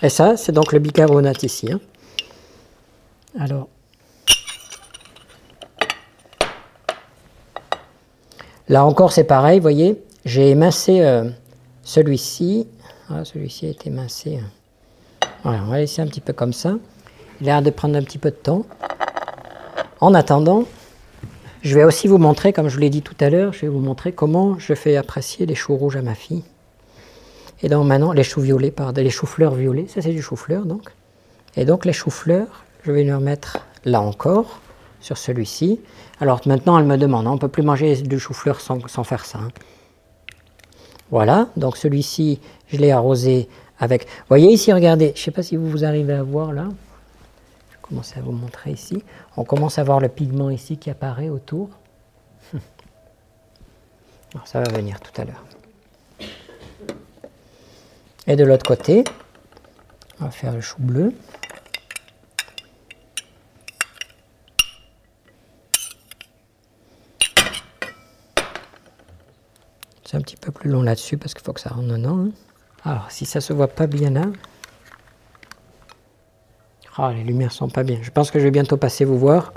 Et ça, c'est donc le bicarbonate ici. Hein. Alors, Là encore, c'est pareil, vous voyez, j'ai émincé euh, celui-ci. Ah, celui-ci a été émincé. Voilà, on va laisser un petit peu comme ça. Il a l'air de prendre un petit peu de temps. En attendant, je vais aussi vous montrer, comme je vous l'ai dit tout à l'heure, je vais vous montrer comment je fais apprécier les choux rouges à ma fille. Et donc maintenant, les choux violets, pardon, les choux-fleurs violets, ça c'est du chou-fleur donc. Et donc les choux-fleurs, je vais les remettre là encore, sur celui-ci. Alors maintenant, elle me demande, on ne peut plus manger du chou-fleur sans, faire ça. Hein. Voilà, donc celui-ci, je l'ai arrosé avec... Vous voyez ici, regardez, je ne sais pas si vous, vous arrivez à voir là. Je vais commencer à vous montrer ici. On commence à voir le pigment ici qui apparaît autour. [laughs] Ça va venir tout à l'heure. Et de l'autre côté, on va faire le chou bleu. C'est un petit peu plus long là-dessus parce qu'il faut que ça rentre dedans. Hein. Alors, si ça se voit pas bien là. Oh, les lumières sont pas bien. Je pense que je vais bientôt passer vous voir.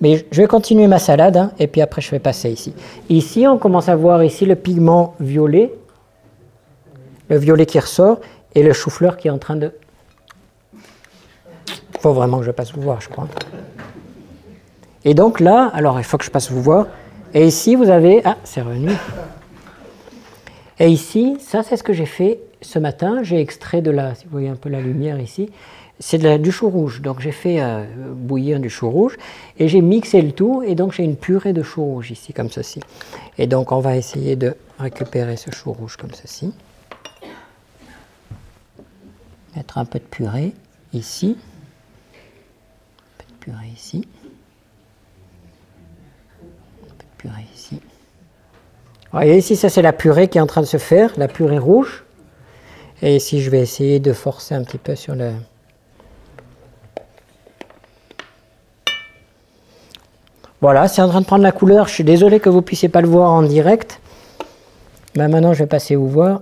Mais je vais continuer ma salade hein, et puis après je vais passer ici. Ici, on commence à voir ici le pigment violet. Le violet qui ressort et le chou-fleur qui est en train de... Il faut vraiment que je passe vous voir, je crois. Et donc là, alors il faut que je passe vous voir. Et ici, vous avez... Ah, c'est revenu. Et ici, ça c'est ce que j'ai fait ce matin. J'ai extrait de la, si vous voyez un peu la lumière ici, c'est du chou rouge. Donc j'ai fait euh, bouillir du chou rouge et j'ai mixé le tout et donc j'ai une purée de chou rouge ici comme ceci. Et donc on va essayer de récupérer ce chou rouge comme ceci. Mettre un peu de purée ici. purée ici. Un peu de purée ici. Vous voyez ici, ça c'est la purée qui est en train de se faire, la purée rouge. Et ici, je vais essayer de forcer un petit peu sur le... Voilà, c'est en train de prendre la couleur. Je suis désolé que vous ne puissiez pas le voir en direct. Mais maintenant, je vais passer vous voir.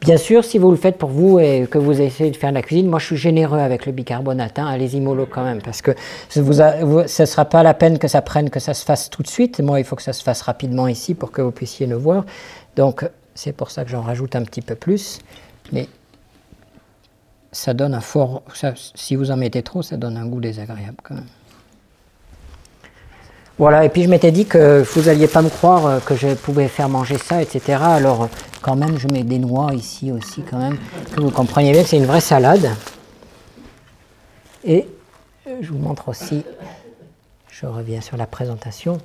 Bien sûr, si vous le faites pour vous et que vous essayez de faire de la cuisine, moi je suis généreux avec le bicarbonate. Hein. Allez-y mollo quand même, parce que ce ne sera pas la peine que ça prenne, que ça se fasse tout de suite. Moi, il faut que ça se fasse rapidement ici pour que vous puissiez le voir. Donc, c'est pour ça que j'en rajoute un petit peu plus. Mais ça donne un fort. si vous en mettez trop, ça donne un goût désagréable quand même. Voilà, et puis je m'étais dit que vous n'alliez pas me croire euh, que je pouvais faire manger ça, etc. Alors quand même, je mets des noix ici aussi, quand même, que vous compreniez bien que c'est une vraie salade. Et je vous montre aussi, je reviens sur la présentation.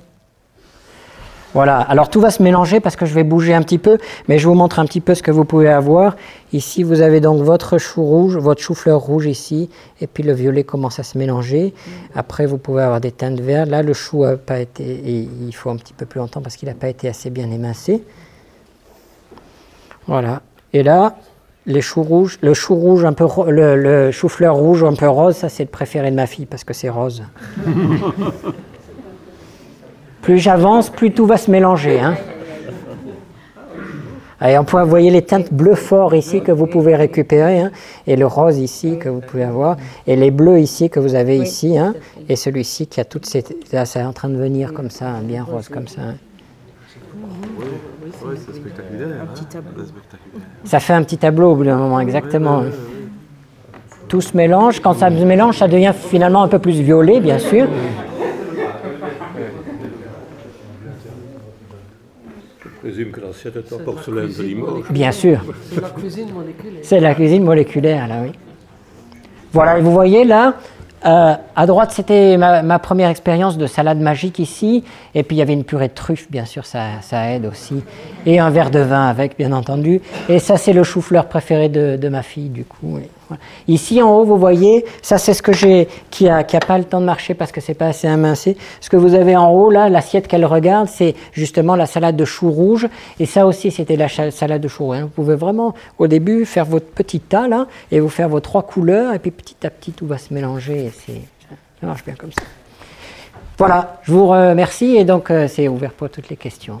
Voilà, alors tout va se mélanger parce que je vais bouger un petit peu, mais je vous montre un petit peu ce que vous pouvez avoir. Ici, vous avez donc votre chou rouge, votre chou-fleur rouge ici, et puis le violet commence à se mélanger. Après, vous pouvez avoir des teintes vertes. Là, le chou n'a pas été, et il faut un petit peu plus longtemps parce qu'il n'a pas été assez bien émincé. Voilà. Et là, les choux rouges, le chou rouge un peu, le, le chou-fleur rouge un peu rose, ça c'est le préféré de ma fille parce que c'est rose. [laughs] Plus j'avance, plus tout va se mélanger. Hein. Allez, on peut, vous voyez les teintes bleu fort ici que vous pouvez récupérer, hein, et le rose ici que vous pouvez avoir, et les bleus ici que vous avez ici, hein, et celui-ci qui a toutes ces... Là, c'est en train de venir comme ça, bien rose comme ça. c'est spectaculaire. Ça fait un petit tableau au bout d'un moment, exactement. Tout se mélange. Quand ça se mélange, ça devient finalement un peu plus violet, bien sûr. Présume que l'assiette est en porcelaine de Limoges. Bien sûr. C'est la cuisine moléculaire. C'est la cuisine moléculaire, là, oui. Voilà, et vous voyez là, euh, à droite, c'était ma, première expérience de salade magique ici. Et puis, il y avait une purée de truffes, bien sûr, ça, ça aide aussi. Et un verre de vin avec, bien entendu. Et ça, c'est le chou-fleur préféré de, de, ma fille, du coup. Ici, en haut, vous voyez, ça, c'est ce que j'ai, qui a, pas le temps de marcher parce que c'est pas assez amincé. Ce que vous avez en haut, là, l'assiette qu'elle regarde, c'est justement la salade de choux rouge. Et ça aussi, c'était la salade de choux rouge. Vous pouvez vraiment, au début, faire votre petit tas, là, et vous faire vos trois couleurs. Et puis, petit à petit, tout va se mélanger. Ça marche bien comme ça. Voilà, je vous remercie. Et donc, euh, c'est ouvert pour toutes les questions.